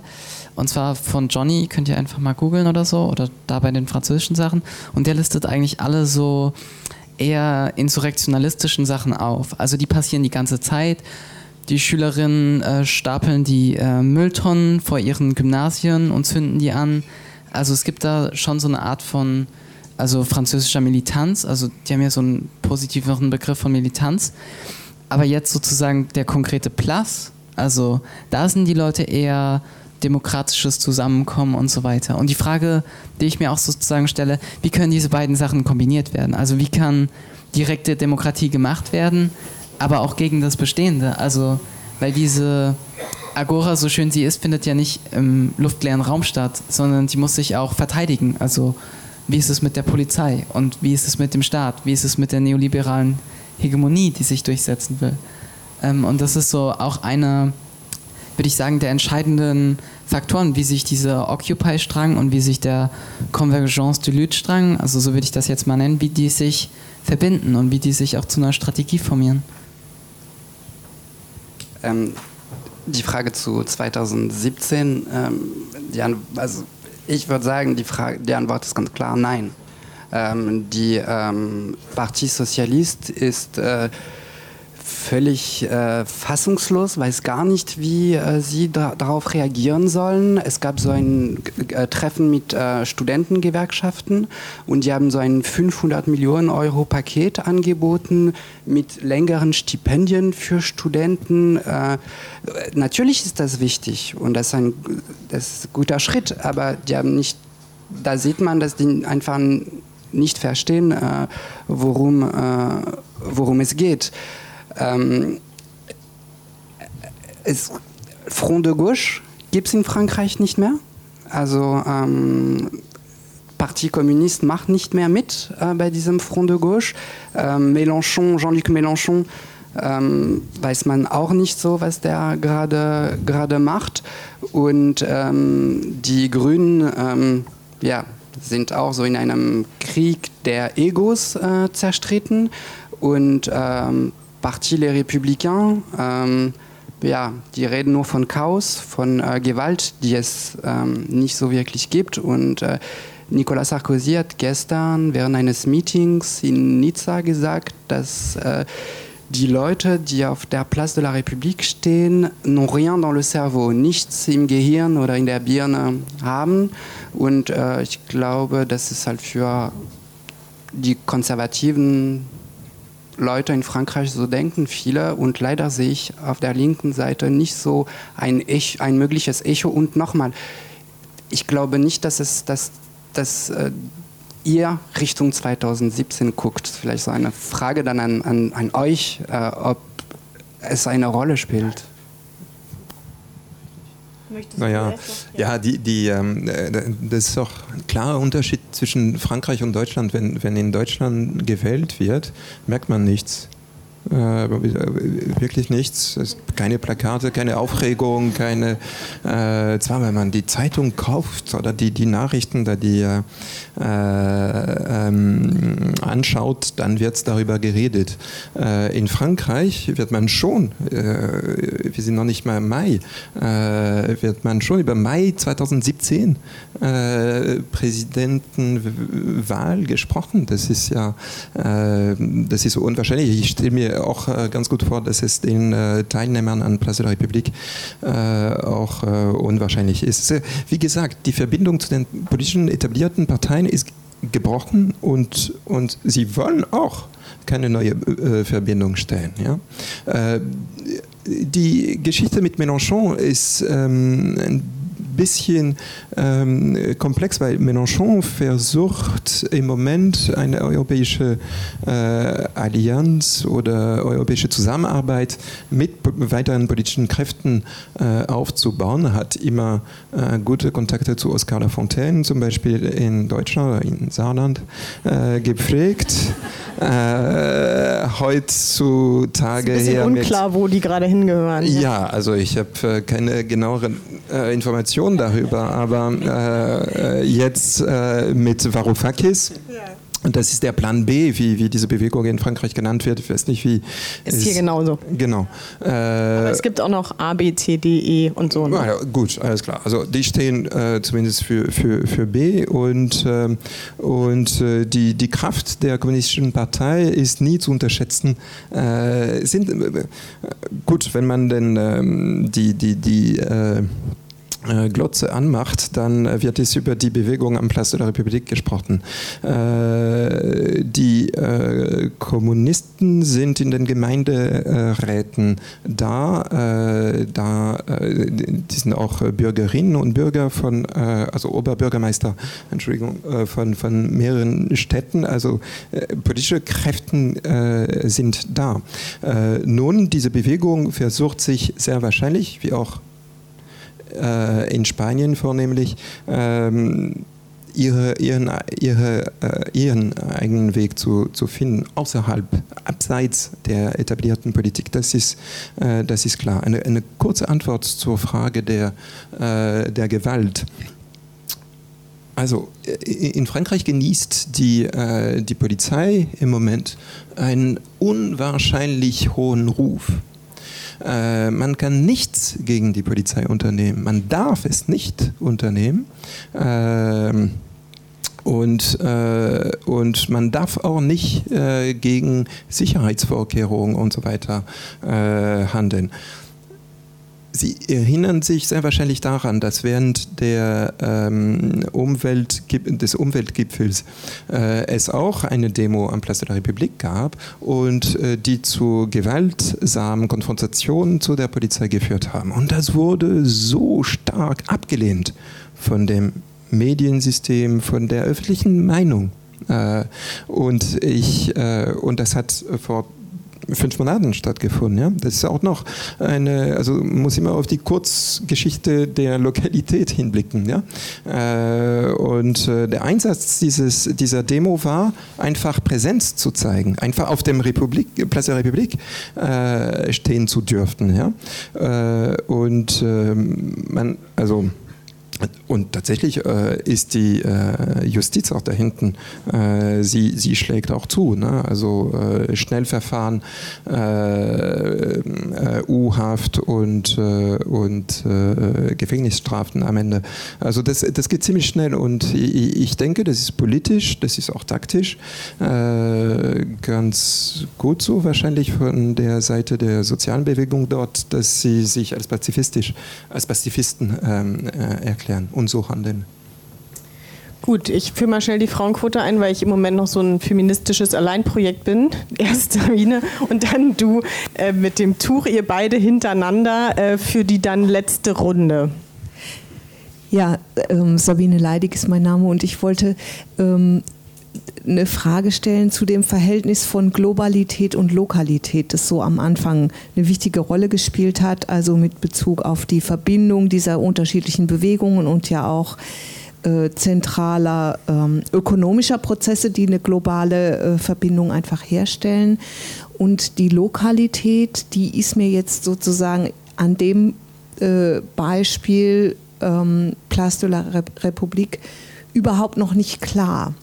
Und zwar von Johnny, könnt ihr einfach mal googeln oder so, oder da bei den französischen Sachen. Und der listet eigentlich alle so eher insurrektionalistischen Sachen auf. Also die passieren die ganze Zeit. Die Schülerinnen äh, stapeln die äh, Mülltonnen vor ihren Gymnasien und zünden die an. Also es gibt da schon so eine Art von also französischer Militanz. Also die haben ja so einen positiveren Begriff von Militanz. Aber jetzt sozusagen der konkrete Plus, also da sind die Leute eher demokratisches Zusammenkommen und so weiter. Und die Frage, die ich mir auch sozusagen stelle, wie können diese beiden Sachen kombiniert werden? Also wie kann direkte Demokratie gemacht werden, aber auch gegen das Bestehende? Also, weil diese Agora, so schön sie ist, findet ja nicht im luftleeren Raum statt, sondern die muss sich auch verteidigen. Also, wie ist es mit der Polizei und wie ist es mit dem Staat? Wie ist es mit der neoliberalen Hegemonie, die sich durchsetzen will? Ähm, und das ist so auch eine würde ich sagen, der entscheidenden Faktoren, wie sich dieser Occupy-Strang und wie sich der Convergence du Lutte-Strang, also so würde ich das jetzt mal nennen, wie die sich verbinden und wie die sich auch zu einer Strategie formieren. Ähm, die Frage zu 2017, ähm, die also ich würde sagen, die, Frage, die Antwort ist ganz klar nein. Ähm, die ähm, Partie Socialiste ist äh, völlig äh, fassungslos, weiß gar nicht, wie äh, sie da, darauf reagieren sollen. Es gab so ein äh, Treffen mit äh, Studentengewerkschaften und die haben so ein 500 Millionen Euro Paket angeboten mit längeren Stipendien für Studenten. Äh, natürlich ist das wichtig und das ist ein, das ist ein guter Schritt, aber die haben nicht, da sieht man, dass die einfach nicht verstehen, äh, worum, worum es geht. Ähm, es, Front de Gauche gibt es in Frankreich nicht mehr. Also ähm, Parti Kommunist macht nicht mehr mit äh, bei diesem Front de Gauche. Ähm, Mélenchon, Jean-Luc Mélenchon, ähm, weiß man auch nicht so, was der gerade macht. Und ähm, die Grünen, ähm, ja, sind auch so in einem Krieg der Egos äh, zerstritten. Und ähm, Parti Les Républicains, ähm, ja, die reden nur von Chaos, von äh, Gewalt, die es ähm, nicht so wirklich gibt. Und äh, Nicolas Sarkozy hat gestern während eines Meetings in Nizza gesagt, dass äh, die Leute, die auf der Place de la République stehen, n'ont rien dans le cerveau, nichts im Gehirn oder in der Birne haben. Und äh, ich glaube, das ist halt für die Konservativen Leute in Frankreich so denken, viele. Und leider sehe ich auf der linken Seite nicht so ein, Echo, ein mögliches Echo. Und nochmal, ich glaube nicht, dass es dass, dass, äh, ihr Richtung 2017 guckt. Vielleicht so eine Frage dann an, an, an euch, äh, ob es eine Rolle spielt. Naja, ja, die, die, ähm, äh, das ist doch ein klarer Unterschied zwischen Frankreich und Deutschland. Wenn, wenn in Deutschland gewählt wird, merkt man nichts. Äh, wirklich nichts. Keine Plakate, keine Aufregung, keine. Äh, zwar, wenn man die Zeitung kauft oder die, die Nachrichten da die äh, ähm, anschaut, dann wird darüber geredet. Äh, in Frankreich wird man schon, äh, wir sind noch nicht mal im Mai, äh, wird man schon über Mai 2017 Präsidentenwahl gesprochen. Das ist ja, das ist so unwahrscheinlich. Ich stelle mir auch äh, ganz gut vor, dass es den äh, Teilnehmern an Place de la République äh, auch unwahrscheinlich ist. Wie gesagt, die Verbindung zu den politischen etablierten Parteien ist gebrochen und, und sie wollen auch keine neue Verbindung stellen. Ja? Die Geschichte mit Mélenchon ist ähm, ein bisschen ähm, komplex, weil Mélenchon versucht im Moment eine europäische äh, Allianz oder europäische Zusammenarbeit mit weiteren politischen Kräften äh, aufzubauen. Er hat immer äh, gute Kontakte zu Oskar Lafontaine, zum Beispiel in Deutschland oder in Saarland, äh, gepflegt. Äh, heutzutage ist ein bisschen unklar, wo die gerade hingehören. Ja, also ich habe äh, keine genaueren Informationen darüber, aber äh, äh, jetzt äh, mit Varoufakis. Ja und das ist der Plan B, wie, wie diese Bewegung in Frankreich genannt wird. Ich weiß nicht, wie. Ist hier genauso. Genau. Äh, Aber es gibt auch noch A, B, C, D, E und so. Ne? Ja, gut, alles klar. Also die stehen äh, zumindest für, für, für B und, äh, und die, die Kraft der kommunistischen Partei ist nie zu unterschätzen. Äh, sind, äh, gut, wenn man denn ähm, die, die, die Glotze anmacht, dann äh, wird es über die Bewegung am Platz der Republik gesprochen. Äh, die Kommunisten sind in den Gemeinderäten da, da die sind auch Bürgerinnen und Bürger von, also Oberbürgermeister, Entschuldigung, von, von mehreren Städten, also politische Kräfte sind da. Nun, diese Bewegung versucht sich sehr wahrscheinlich, wie auch äh, in Spanien vornehmlich, ähm, ihre, ihren, ihre, äh, ihren eigenen Weg zu, zu finden, außerhalb, abseits der etablierten Politik. Das ist, äh, das ist klar. Eine, eine kurze Antwort zur Frage der, äh, der Gewalt. Also in Frankreich genießt die, äh, die Polizei im Moment einen unwahrscheinlich hohen Ruf. Äh, man kann nichts gegen die Polizei unternehmen. Man darf es nicht unternehmen. Ähm, und, äh, und man darf auch nicht äh, gegen Sicherheitsvorkehrungen und so weiter äh, handeln. Sie erinnern sich sehr wahrscheinlich daran, dass während der, ähm, Umwelt, des Umweltgipfels äh, es auch eine Demo am Platz der Republik gab und äh, die zu gewaltsamen Konfrontationen zu der Polizei geführt haben. Und das wurde so stark abgelehnt von dem Mediensystem, von der öffentlichen Meinung. Äh, und, ich, äh, und das hat vor fünf Monaten stattgefunden. Ja? Das ist auch noch eine, also man muss immer auf die Kurzgeschichte der Lokalität hinblicken. Ja? Äh, und äh, der Einsatz dieses, dieser Demo war, einfach Präsenz zu zeigen, einfach auf dem Republik, Platz der Republik äh, stehen zu dürfen. Ja? und ähm, man, also und tatsächlich äh, ist die äh, Justiz auch da hinten, äh, sie, sie schlägt auch zu. Ne? Also äh, Schnellverfahren, äh, äh, U-Haft und, und Gefängnisstrafen am Ende. Also das, das geht ziemlich schnell und ich, ich denke, das ist politisch, das ist auch taktisch ganz gut so wahrscheinlich von der Seite der sozialen Bewegung dort, dass sie sich als pazifistisch, als Pazifisten ähm, erklären erklären und so handeln. Gut, ich führe mal schnell die Frauenquote ein, weil ich im Moment noch so ein feministisches Alleinprojekt bin. Erst Sabine und dann du äh, mit dem Tuch, ihr beide hintereinander äh, für die dann letzte Runde. Ja, ähm, Sabine Leidig ist mein Name und ich wollte ähm, eine Frage stellen zu dem Verhältnis von Globalität und Lokalität, das so am Anfang eine wichtige Rolle gespielt hat, also mit Bezug auf die Verbindung dieser unterschiedlichen Bewegungen und ja auch äh, zentraler ähm, ökonomischer Prozesse, die eine globale äh, Verbindung einfach herstellen. Und die Lokalität, die ist mir jetzt sozusagen an dem äh, Beispiel ähm, Place de la République überhaupt noch nicht klar.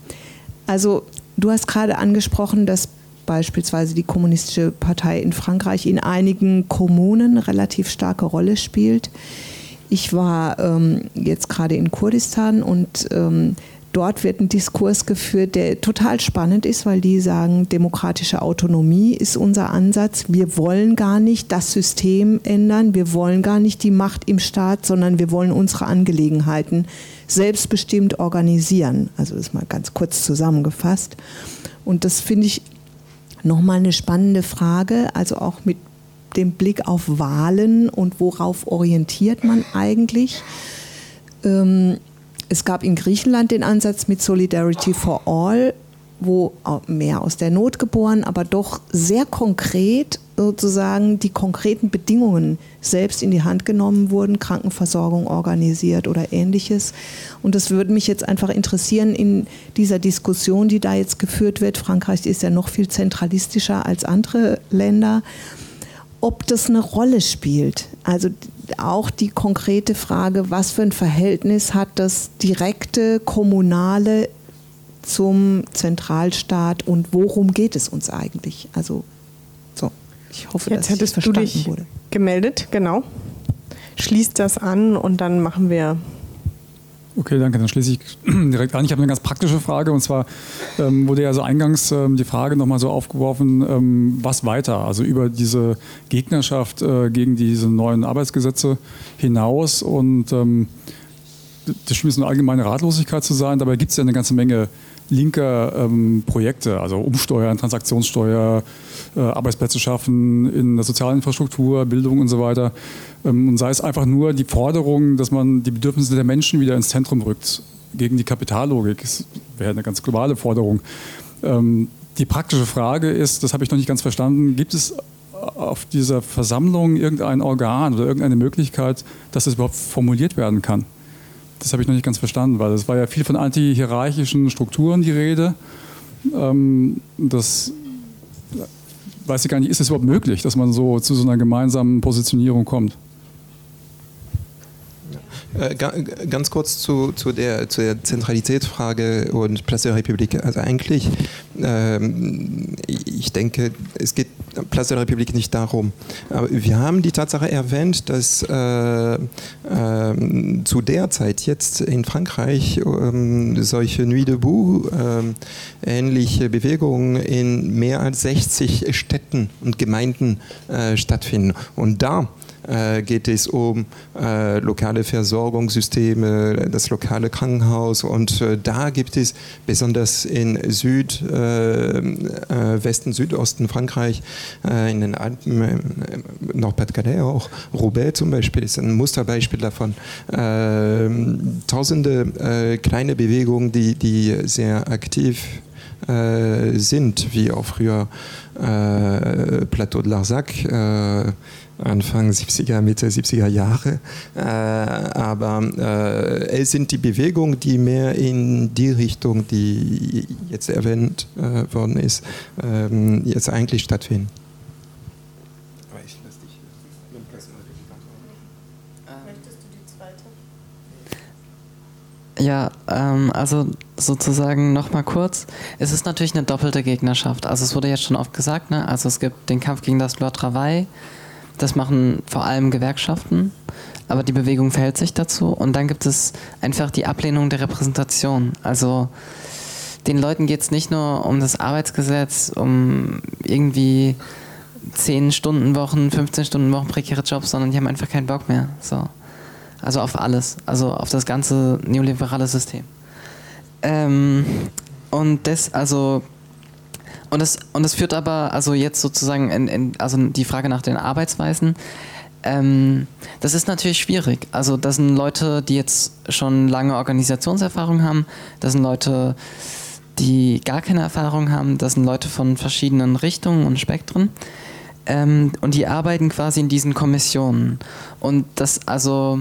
Also du hast gerade angesprochen, dass beispielsweise die Kommunistische Partei in Frankreich in einigen Kommunen relativ starke Rolle spielt. Ich war ähm, jetzt gerade in Kurdistan und ähm, dort wird ein Diskurs geführt, der total spannend ist, weil die sagen, demokratische Autonomie ist unser Ansatz. Wir wollen gar nicht das System ändern, wir wollen gar nicht die Macht im Staat, sondern wir wollen unsere Angelegenheiten selbstbestimmt organisieren. Also das ist mal ganz kurz zusammengefasst. Und das finde ich nochmal eine spannende Frage, also auch mit dem Blick auf Wahlen und worauf orientiert man eigentlich. Ähm, es gab in Griechenland den Ansatz mit Solidarity for All, wo mehr aus der Not geboren, aber doch sehr konkret sozusagen die konkreten Bedingungen selbst in die Hand genommen wurden, Krankenversorgung organisiert oder ähnliches. Und das würde mich jetzt einfach interessieren in dieser Diskussion, die da jetzt geführt wird. Frankreich ist ja noch viel zentralistischer als andere Länder, ob das eine Rolle spielt. Also auch die konkrete Frage, was für ein Verhältnis hat das direkte kommunale zum Zentralstaat und worum geht es uns eigentlich? Also so, ich hoffe, Jetzt dass das du verstanden dich wurde. gemeldet, genau. Schließt das an und dann machen wir Okay, danke. Dann schließe ich direkt an. Ich habe eine ganz praktische Frage und zwar ähm, wurde ja so eingangs ähm, die Frage nochmal so aufgeworfen, ähm, was weiter? Also über diese Gegnerschaft äh, gegen diese neuen Arbeitsgesetze hinaus und ähm, das mir so eine allgemeine Ratlosigkeit zu sein. Dabei gibt es ja eine ganze Menge linker ähm, Projekte, also Umsteuern, Transaktionssteuer, Arbeitsplätze schaffen in der sozialen Infrastruktur, Bildung und so weiter. Ähm, und sei es einfach nur die Forderung, dass man die Bedürfnisse der Menschen wieder ins Zentrum rückt, gegen die Kapitallogik. Das wäre eine ganz globale Forderung. Ähm, die praktische Frage ist, das habe ich noch nicht ganz verstanden, gibt es auf dieser Versammlung irgendein Organ oder irgendeine Möglichkeit, dass das überhaupt formuliert werden kann? Das habe ich noch nicht ganz verstanden, weil es war ja viel von antihierarchischen Strukturen die Rede. Ähm, das weiß ich gar nicht, ist es überhaupt möglich, dass man so zu so einer gemeinsamen Positionierung kommt? Äh, ganz kurz zu, zu, der, zu der Zentralitätsfrage und Place der Republik. Also eigentlich, ähm, ich denke, es geht Place der Republik nicht darum. Aber wir haben die Tatsache erwähnt, dass äh, äh, zu der Zeit jetzt in Frankreich äh, solche Nuit debout, ähm, ähnliche Bewegungen in mehr als 60 Städten und Gemeinden äh, stattfinden. Und da äh, geht es um äh, lokale Versorgungssysteme, das lokale Krankenhaus und äh, da gibt es besonders in Süd, äh, äh, Westen, Südosten Frankreich, äh, in den Alpen, Nord-Pas-de-Calais auch, Roubaix zum Beispiel ist ein Musterbeispiel davon. tausende kleine Bewegungen, die, die sehr aktiv sind, wie auch früher Plateau de Larzac, Anfang 70er, Mitte 70er Jahre. Äh, aber äh, es sind die Bewegungen, die mehr in die Richtung, die jetzt erwähnt äh, worden ist, ähm, jetzt eigentlich stattfinden. Ja, ähm, also sozusagen nochmal kurz. Es ist natürlich eine doppelte Gegnerschaft. Also es wurde jetzt schon oft gesagt, ne? Also es gibt den Kampf gegen das Loi Travail, das machen vor allem Gewerkschaften, aber die Bewegung verhält sich dazu. Und dann gibt es einfach die Ablehnung der Repräsentation. Also den Leuten geht es nicht nur um das Arbeitsgesetz, um irgendwie 10 Stunden Wochen, 15 Stunden Wochen prekäre Jobs, sondern die haben einfach keinen Bock mehr. So. Also auf alles, also auf das ganze neoliberale System. Ähm, und das, also und es, und es führt aber, also jetzt sozusagen, in, in, also die Frage nach den Arbeitsweisen, ähm, das ist natürlich schwierig. Also das sind Leute, die jetzt schon lange Organisationserfahrung haben, das sind Leute, die gar keine Erfahrung haben, das sind Leute von verschiedenen Richtungen und Spektren. Ähm, und die arbeiten quasi in diesen Kommissionen. Und das, also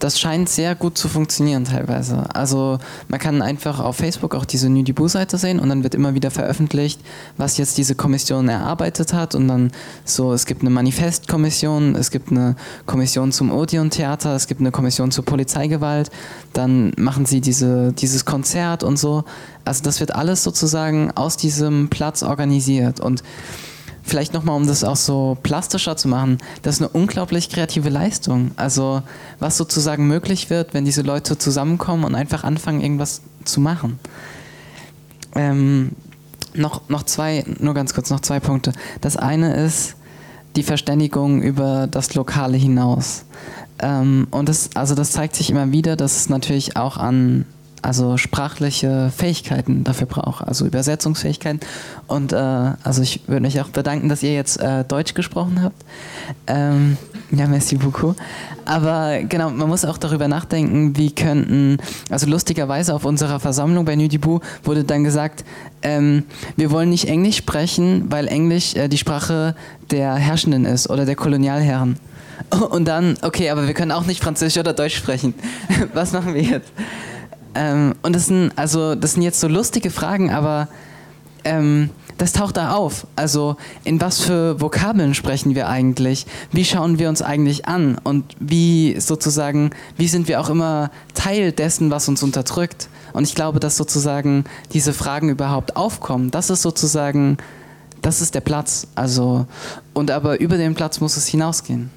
das scheint sehr gut zu funktionieren teilweise. Also man kann einfach auf Facebook auch diese Nudibu-Seite sehen und dann wird immer wieder veröffentlicht, was jetzt diese Kommission erarbeitet hat und dann so, es gibt eine Manifestkommission, es gibt eine Kommission zum Odeon-Theater, es gibt eine Kommission zur Polizeigewalt, dann machen sie diese, dieses Konzert und so. Also das wird alles sozusagen aus diesem Platz organisiert und vielleicht nochmal, um das auch so plastischer zu machen, das ist eine unglaublich kreative Leistung. Also was sozusagen möglich wird, wenn diese Leute zusammenkommen und einfach anfangen, irgendwas zu machen. Ähm, noch, noch zwei, nur ganz kurz, noch zwei Punkte. Das eine ist die Verständigung über das Lokale hinaus. Ähm, und das, also das zeigt sich immer wieder, dass es natürlich auch an also sprachliche Fähigkeiten dafür braucht, also Übersetzungsfähigkeiten. Und äh, also ich würde mich auch bedanken, dass ihr jetzt äh, Deutsch gesprochen habt. Ähm, ja, merci beaucoup. Aber genau, man muss auch darüber nachdenken, wie könnten, also lustigerweise auf unserer Versammlung bei Nudibu wurde dann gesagt, ähm, wir wollen nicht Englisch sprechen, weil Englisch äh, die Sprache der Herrschenden ist oder der Kolonialherren. Und dann, okay, aber wir können auch nicht Französisch oder Deutsch sprechen. Was machen wir jetzt? Ähm, und das sind, also, das sind jetzt so lustige Fragen, aber ähm, das taucht da auf. Also in was für Vokabeln sprechen wir eigentlich? Wie schauen wir uns eigentlich an? Und wie sozusagen, wie sind wir auch immer Teil dessen, was uns unterdrückt? Und ich glaube, dass sozusagen diese Fragen überhaupt aufkommen, das ist sozusagen, das ist der Platz. Also, und aber über den Platz muss es hinausgehen.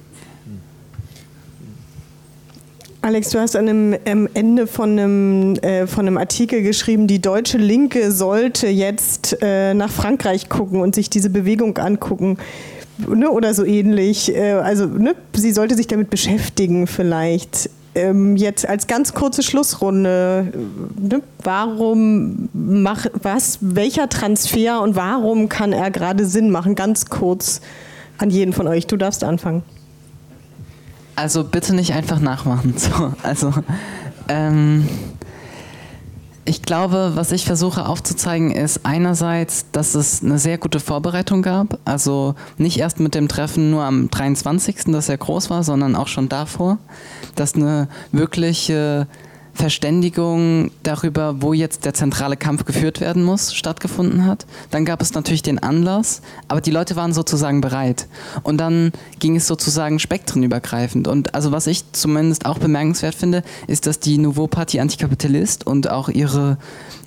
Alex, du hast an einem, am Ende von einem, äh, von einem Artikel geschrieben, die deutsche Linke sollte jetzt äh, nach Frankreich gucken und sich diese Bewegung angucken. Ne, oder so ähnlich. Äh, also ne, sie sollte sich damit beschäftigen vielleicht. Ähm, jetzt als ganz kurze Schlussrunde, ne, warum macht was, welcher Transfer und warum kann er gerade Sinn machen? Ganz kurz an jeden von euch. Du darfst anfangen. Also bitte nicht einfach nachmachen. So, also ähm, ich glaube, was ich versuche aufzuzeigen, ist einerseits, dass es eine sehr gute Vorbereitung gab. Also nicht erst mit dem Treffen nur am 23., das sehr groß war, sondern auch schon davor, dass eine wirkliche Verständigung darüber, wo jetzt der zentrale Kampf geführt werden muss, stattgefunden hat. Dann gab es natürlich den Anlass, aber die Leute waren sozusagen bereit. Und dann ging es sozusagen spektrenübergreifend. Und also was ich zumindest auch bemerkenswert finde, ist, dass die Nouveau Parti Antikapitalist und auch ihre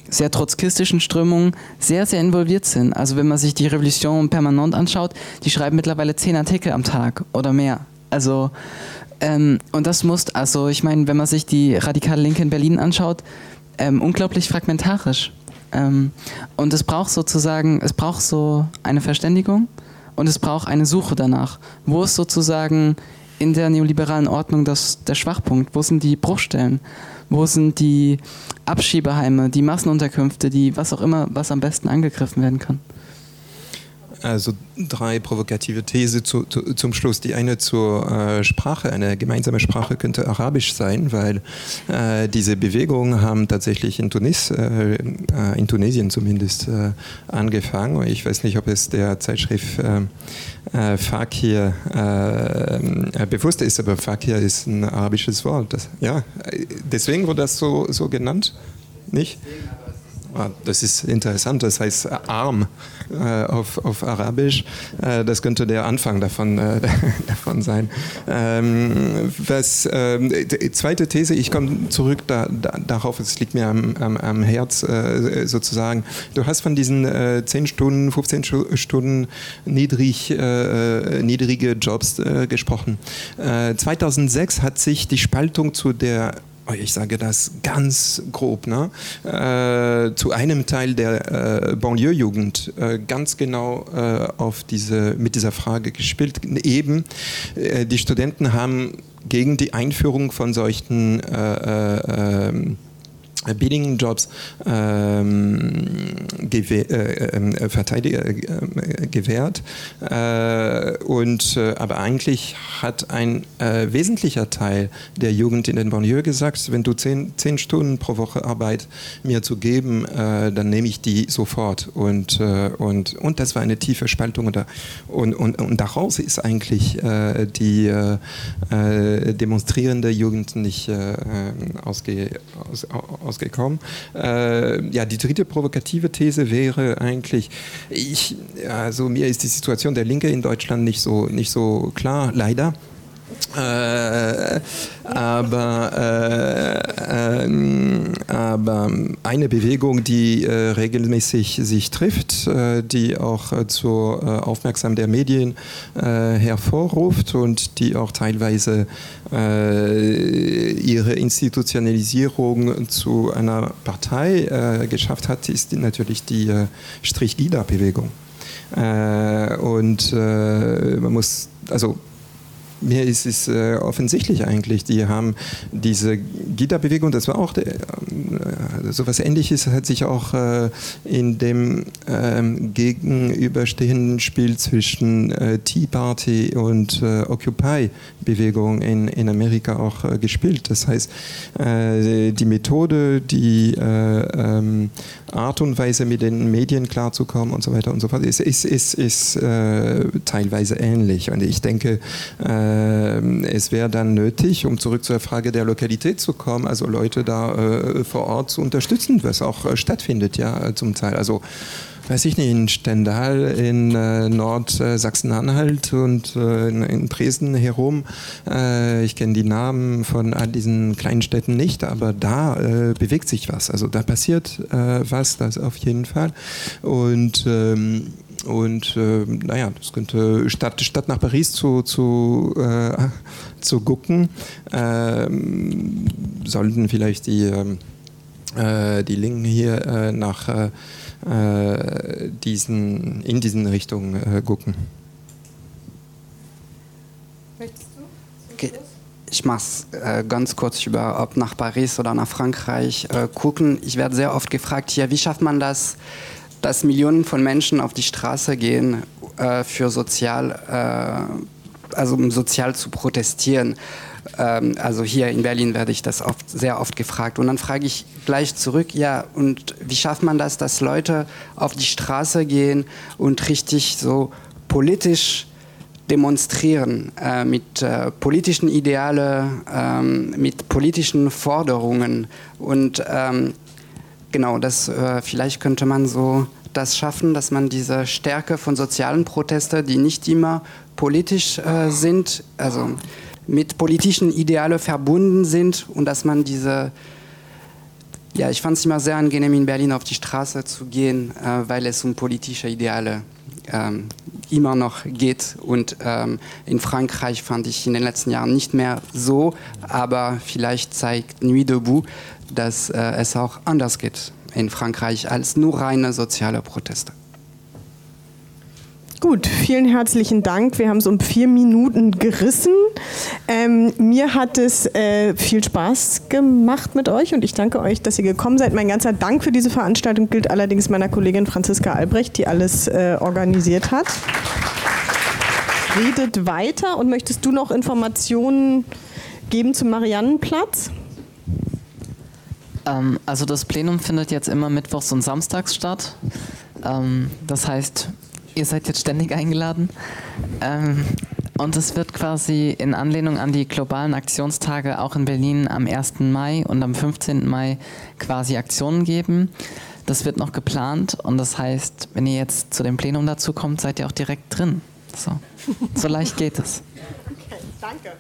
sehr trotzkistischen Strömungen sehr, sehr involviert sind. Also wenn man sich die Revolution permanent anschaut, die schreiben mittlerweile zehn Artikel am Tag oder mehr. Also ähm, und das muss, also ich meine, wenn man sich die radikale Linke in Berlin anschaut, ähm, unglaublich fragmentarisch. Ähm, und es braucht sozusagen, es braucht so eine Verständigung und es braucht eine Suche danach. Wo ist sozusagen in der neoliberalen Ordnung das, der Schwachpunkt? Wo sind die Bruchstellen? Wo sind die Abschiebeheime, die Massenunterkünfte, die was auch immer, was am besten angegriffen werden kann? Also drei provokative These zu, zu, zum Schluss. Die eine zur äh, Sprache. Eine gemeinsame Sprache könnte Arabisch sein, weil äh, diese Bewegungen haben tatsächlich in Tunis, äh, äh in Tunesien zumindest, äh, angefangen. Ich weiß nicht, ob es der Zeitschrift äh, Fakir bewusst ist, aber Fakir ist ein arabisches Wort. Das, ja, deswegen wurde das so, so genannt, nicht? Ah, das ist interessant, das heißt arm äh, auf, auf Arabisch. Äh, das könnte der Anfang davon, äh, davon sein. Ähm, was, ähm, zweite These, ich komme zurück da, da, darauf, es liegt mir am, am, am Herz äh, sozusagen. Du hast von diesen äh, 10 Stunden, 15 Stunden niedrig, äh, niedrige Jobs gesprochen. 2006 hat sich die Spaltung zu der ich sage das ganz grob, ne? Äh, zu einem Teil der äh, Banlieue-Jugend äh, ganz genau äh, auf diese, mit dieser Frage gespielt. Eben, äh, die Studenten haben gegen die Einführung von solchen äh, ähm, Bidding-Jobs ähm, gewäh äh, äh, Verteidiger äh, gewährt. Äh, und, äh, aber eigentlich hat ein äh, wesentlicher Teil der Jugend in den Banlieue gesagt, wenn du zehn, zehn Stunden pro Woche Arbeit mir zu geben, dann nehme ich die sofort. Und, und, und das war eine tiefe Spaltung. Und, und, und, und daraus ist eigentlich die demonstrierende Jugend nicht ausge, aus, aus rausgekommen. Äh, ja, die dritte provokative These wäre eigentlich, ich, also mir ist die Situation der Linke in Deutschland nicht so, nicht so klar, leider. Äh, aber, äh, äh, aber eine Bewegung, die äh, regelmäßig sich trifft, äh, die auch äh, zur Aufmerksamkeit der Medien hervorruft und die auch teilweise ihre Institutionalisierung zu einer Partei geschafft hat, ist natürlich die Strich-Gida-Bewegung. und man muss, also mir ist es äh, offensichtlich eigentlich. Die haben diese Gita-Bewegung, das war auch der, äh, sowas Ähnliches, hat sich auch äh, in dem ähm, gegenüberstehenden Spiel zwischen äh, Tea Party und äh, Occupy-Bewegung in, in Amerika auch äh, gespielt. Das heißt, die Methode, die ähm, Art und Weise, mit den Medien klarzukommen und so weiter und so fort, ist, ist, ist, ist teilweise ähnlich. Und ich denke, äh, es wäre dann nötig, um zurück zur Frage der Lokalität zu kommen, also Leute da äh, vor Ort zu unterstützen, was auch äh, stattfindet, ja, zum Teil. Also weiß ich nicht, in Stendal, in äh, Nordsachsen-Anhalt und äh, in, in, Dresden herum. Äh, ich kenne die Namen von all diesen kleinen Städten nicht, aber da äh, bewegt sich was. Also da passiert äh, was, das auf jeden Fall. Und ähm, und äh, naja, das könnte statt, statt nach Paris zu, zu, äh, zu gucken, äh, sollten vielleicht die, ähm, äh, die Linken hier äh, nach äh, diesen, in diesen Richtungen gucken. Okay. Ich mache es äh, ganz kurz über, ob nach Paris oder nach Frankreich äh, gucken. Ich werde sehr oft gefragt hier, wie schafft man das, dass Millionen von Menschen auf die Straße gehen, äh, für sozial, äh, also um sozial zu protestieren. Ähm, also hier in Berlin werde ich das oft, sehr oft gefragt. Und dann frage ich gleich zurück, ja, und wie schafft man das, dass Leute auf die Straße gehen und richtig so politisch demonstrieren äh, mit äh, politischen Idealen, ähm, mit politischen Forderungen und ähm, genau, das äh, vielleicht könnte man so das schaffen, dass man diese Stärke von sozialen Protesten, die nicht immer politisch äh, sind, also mit politischen Idealen verbunden sind und dass man diese ja, ich fand es immer sehr angenehm, in Berlin auf die Straße zu gehen, äh, weil es um politische Ideale ähm, immer noch geht. Und ähm, in Frankreich fand ich in den letzten Jahren nicht mehr so, aber vielleicht zeigt Nuit debout, dass äh, es auch anders geht in Frankreich als nur reine soziale Proteste. Gut, vielen herzlichen Dank. Wir haben es um vier Minuten gerissen. Ähm, mir hat es äh, viel Spaß gemacht mit euch und ich danke euch, dass ihr gekommen seid. Mein ganzer Dank für diese Veranstaltung gilt allerdings meiner Kollegin Franziska Albrecht, die alles äh, organisiert hat. Redet weiter und möchtest du noch Informationen geben zum Mariannenplatz? Ähm, also das Plenum findet jetzt immer mittwochs und samstags statt. Ähm, das heißt, ihr seid jetzt ständig eingeladen. Ähm, und es wird quasi in Anlehnung an die globalen Aktionstage auch in Berlin am 1. Mai und am 15. Mai quasi Aktionen geben. Das wird noch geplant und das heißt, wenn ihr jetzt zu dem Plenum dazu kommt, seid ihr auch direkt drin. So, so leicht geht es. Okay, danke.